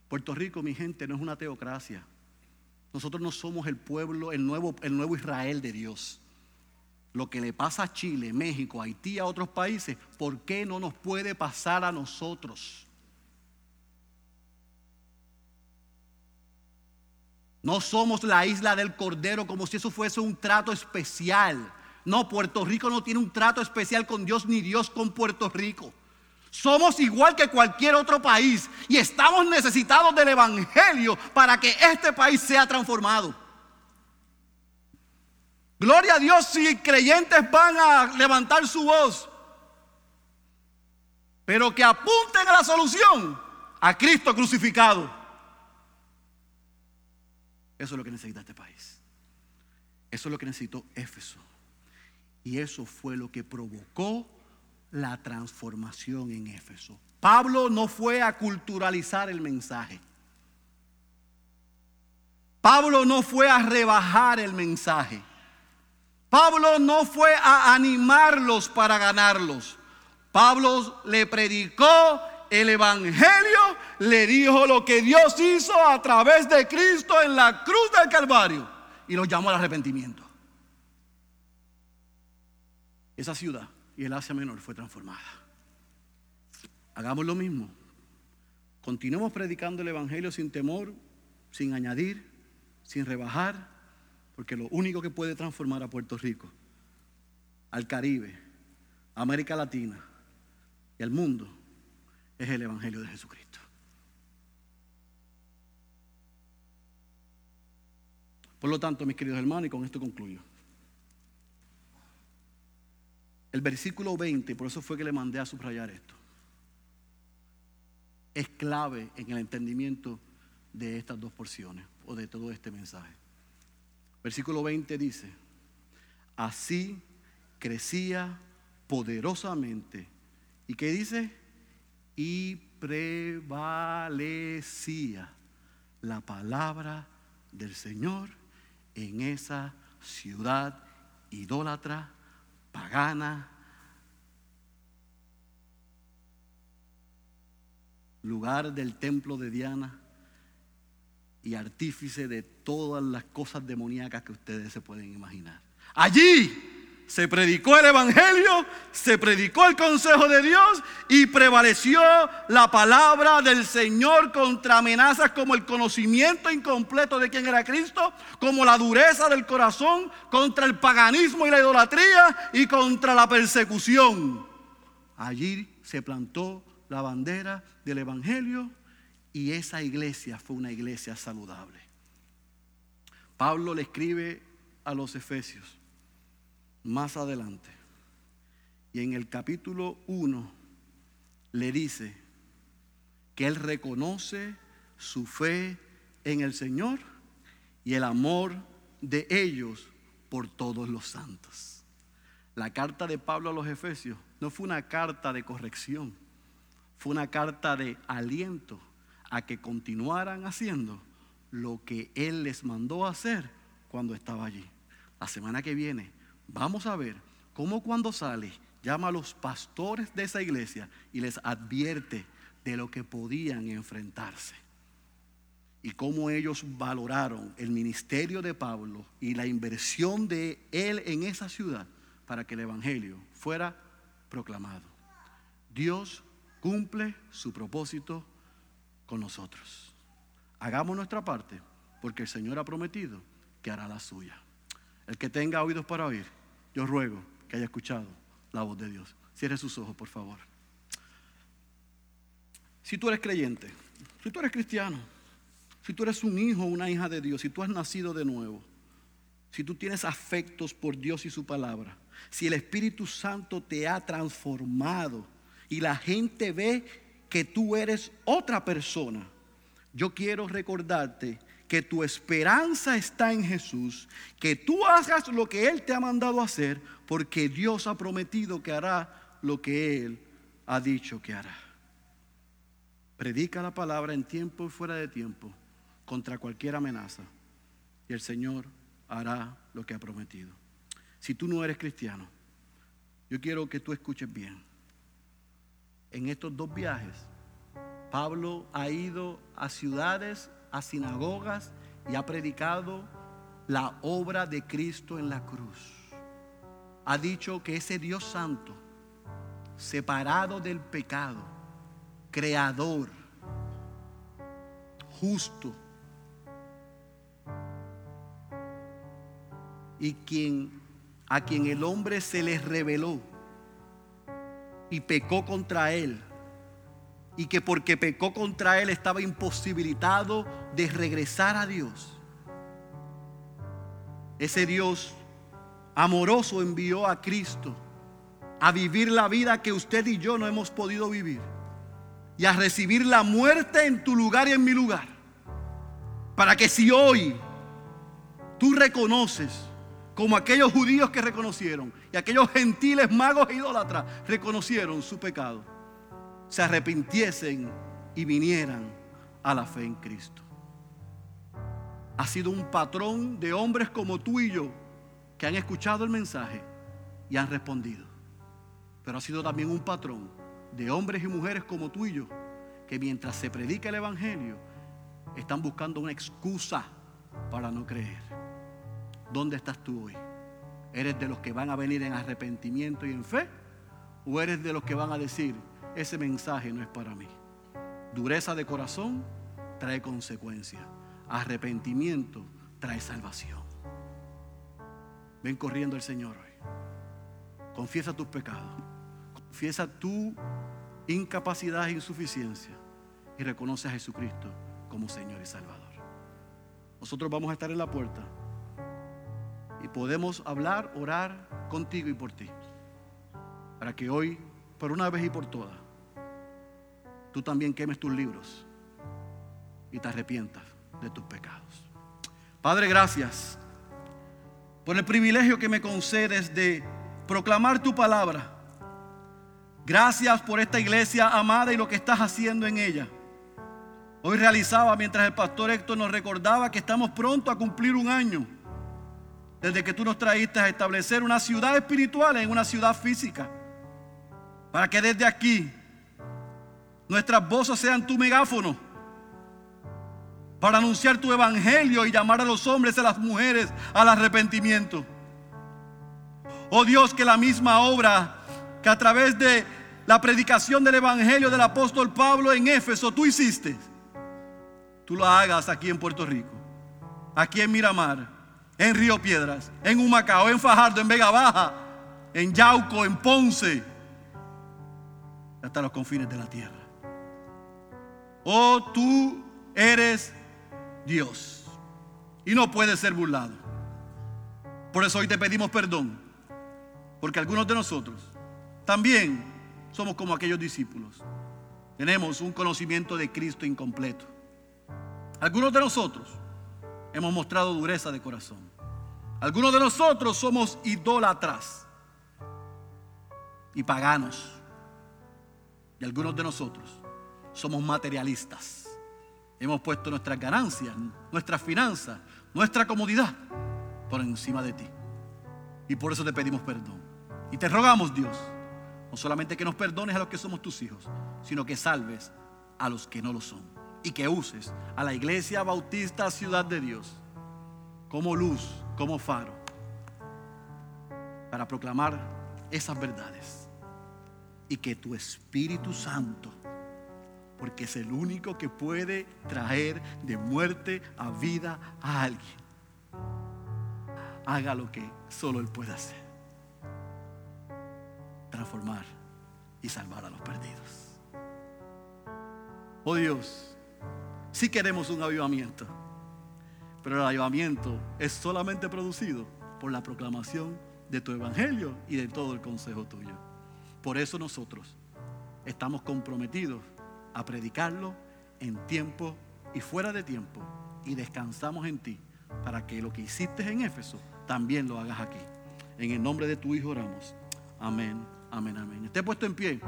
Puerto Rico, mi gente, no es una teocracia. Nosotros no somos el pueblo, el nuevo, el nuevo Israel de Dios. Lo que le pasa a Chile, México, Haití, a otros países, ¿por qué no nos puede pasar a nosotros? No somos la isla del Cordero como si eso fuese un trato especial. No, Puerto Rico no tiene un trato especial con Dios ni Dios con Puerto Rico. Somos igual que cualquier otro país y estamos necesitados del Evangelio para que este país sea transformado. Gloria a Dios si creyentes van a levantar su voz, pero que apunten a la solución, a Cristo crucificado. Eso es lo que necesita este país. Eso es lo que necesitó Éfeso. Y eso fue lo que provocó la transformación en Éfeso. Pablo no fue a culturalizar el mensaje. Pablo no fue a rebajar el mensaje. Pablo no fue a animarlos para ganarlos. Pablo le predicó el Evangelio, le dijo lo que Dios hizo a través de Cristo en la cruz del Calvario y lo llamó al arrepentimiento. Esa ciudad y el Asia Menor fue transformada. Hagamos lo mismo. Continuemos predicando el Evangelio sin temor, sin añadir, sin rebajar, porque lo único que puede transformar a Puerto Rico, al Caribe, a América Latina y al mundo es el Evangelio de Jesucristo. Por lo tanto, mis queridos hermanos, y con esto concluyo. El versículo 20, por eso fue que le mandé a subrayar esto, es clave en el entendimiento de estas dos porciones o de todo este mensaje. Versículo 20 dice, así crecía poderosamente. ¿Y qué dice? Y prevalecía la palabra del Señor en esa ciudad idólatra pagana, lugar del templo de Diana y artífice de todas las cosas demoníacas que ustedes se pueden imaginar. Allí se predicó el Evangelio, se predicó el consejo de Dios y prevaleció la palabra del Señor contra amenazas como el conocimiento incompleto de quién era Cristo, como la dureza del corazón, contra el paganismo y la idolatría y contra la persecución. Allí se plantó la bandera del Evangelio y esa iglesia fue una iglesia saludable. Pablo le escribe a los efesios más adelante. Y en el capítulo 1 le dice que él reconoce su fe en el Señor y el amor de ellos por todos los santos. La carta de Pablo a los Efesios no fue una carta de corrección, fue una carta de aliento a que continuaran haciendo lo que Él les mandó hacer cuando estaba allí. La semana que viene Vamos a ver cómo cuando sale llama a los pastores de esa iglesia y les advierte de lo que podían enfrentarse. y cómo ellos valoraron el ministerio de Pablo y la inversión de él en esa ciudad para que el Evangelio fuera proclamado. Dios cumple su propósito con nosotros. Hagamos nuestra parte porque el Señor ha prometido que hará la suya. El que tenga oídos para oír, yo ruego que haya escuchado la voz de Dios. Cierre sus ojos, por favor. Si tú eres creyente, si tú eres cristiano, si tú eres un hijo o una hija de Dios, si tú has nacido de nuevo, si tú tienes afectos por Dios y su palabra, si el Espíritu Santo te ha transformado y la gente ve que tú eres otra persona, yo quiero recordarte que tu esperanza está en Jesús, que tú hagas lo que Él te ha mandado hacer, porque Dios ha prometido que hará lo que Él ha dicho que hará. Predica la palabra en tiempo y fuera de tiempo contra cualquier amenaza y el Señor hará lo que ha prometido. Si tú no eres cristiano, yo quiero que tú escuches bien. En estos dos viajes, Pablo ha ido a ciudades, a sinagogas y ha predicado la obra de Cristo en la cruz. Ha dicho que ese Dios santo, separado del pecado, creador, justo, y quien a quien el hombre se le reveló y pecó contra él y que porque pecó contra él estaba imposibilitado de regresar a Dios. Ese Dios amoroso envió a Cristo a vivir la vida que usted y yo no hemos podido vivir y a recibir la muerte en tu lugar y en mi lugar. Para que si hoy tú reconoces como aquellos judíos que reconocieron y aquellos gentiles magos e idólatras reconocieron su pecado, se arrepintiesen y vinieran a la fe en Cristo. Ha sido un patrón de hombres como tú y yo que han escuchado el mensaje y han respondido. Pero ha sido también un patrón de hombres y mujeres como tú y yo que mientras se predica el Evangelio están buscando una excusa para no creer. ¿Dónde estás tú hoy? ¿Eres de los que van a venir en arrepentimiento y en fe? ¿O eres de los que van a decir, ese mensaje no es para mí? Dureza de corazón trae consecuencia. Arrepentimiento trae salvación. Ven corriendo al Señor hoy. Confiesa tus pecados. Confiesa tu incapacidad e insuficiencia. Y reconoce a Jesucristo como Señor y Salvador. Nosotros vamos a estar en la puerta y podemos hablar, orar contigo y por ti. Para que hoy, por una vez y por todas, tú también quemes tus libros y te arrepientas de tus pecados. Padre, gracias por el privilegio que me concedes de proclamar tu palabra. Gracias por esta iglesia amada y lo que estás haciendo en ella. Hoy realizaba mientras el pastor Héctor nos recordaba que estamos pronto a cumplir un año desde que tú nos traíste a establecer una ciudad espiritual en una ciudad física. Para que desde aquí nuestras voces sean tu megáfono. Para anunciar tu evangelio y llamar a los hombres y a las mujeres al arrepentimiento. Oh Dios, que la misma obra que a través de la predicación del evangelio del apóstol Pablo en Éfeso tú hiciste, tú lo hagas aquí en Puerto Rico, aquí en Miramar en Río Piedras, en Humacao, en Fajardo, en Vega Baja, en Yauco, en Ponce, hasta los confines de la tierra. Oh, tú eres Dios y no puedes ser burlado. Por eso hoy te pedimos perdón, porque algunos de nosotros también somos como aquellos discípulos. Tenemos un conocimiento de Cristo incompleto. Algunos de nosotros hemos mostrado dureza de corazón. Algunos de nosotros somos idólatras y paganos. Y algunos de nosotros somos materialistas. Hemos puesto nuestras ganancias, nuestras finanzas, nuestra comodidad por encima de ti. Y por eso te pedimos perdón. Y te rogamos, Dios, no solamente que nos perdones a los que somos tus hijos, sino que salves a los que no lo son. y que uses a la Iglesia Bautista Ciudad de Dios como luz, como faro, para proclamar esas verdades. Y que tu Espíritu Santo, porque es el único que puede traer de muerte a vida a alguien, haga lo que solo Él puede hacer. Transformar y salvar a los perdidos. Oh Dios, si queremos un avivamiento, pero el avivamiento es solamente producido por la proclamación de tu evangelio y de todo el consejo tuyo. Por eso nosotros estamos comprometidos a predicarlo en tiempo y fuera de tiempo y descansamos en ti para que lo que hiciste en Éfeso también lo hagas aquí. En el nombre de tu Hijo oramos. Amén, amén, amén. Esté puesto en pie.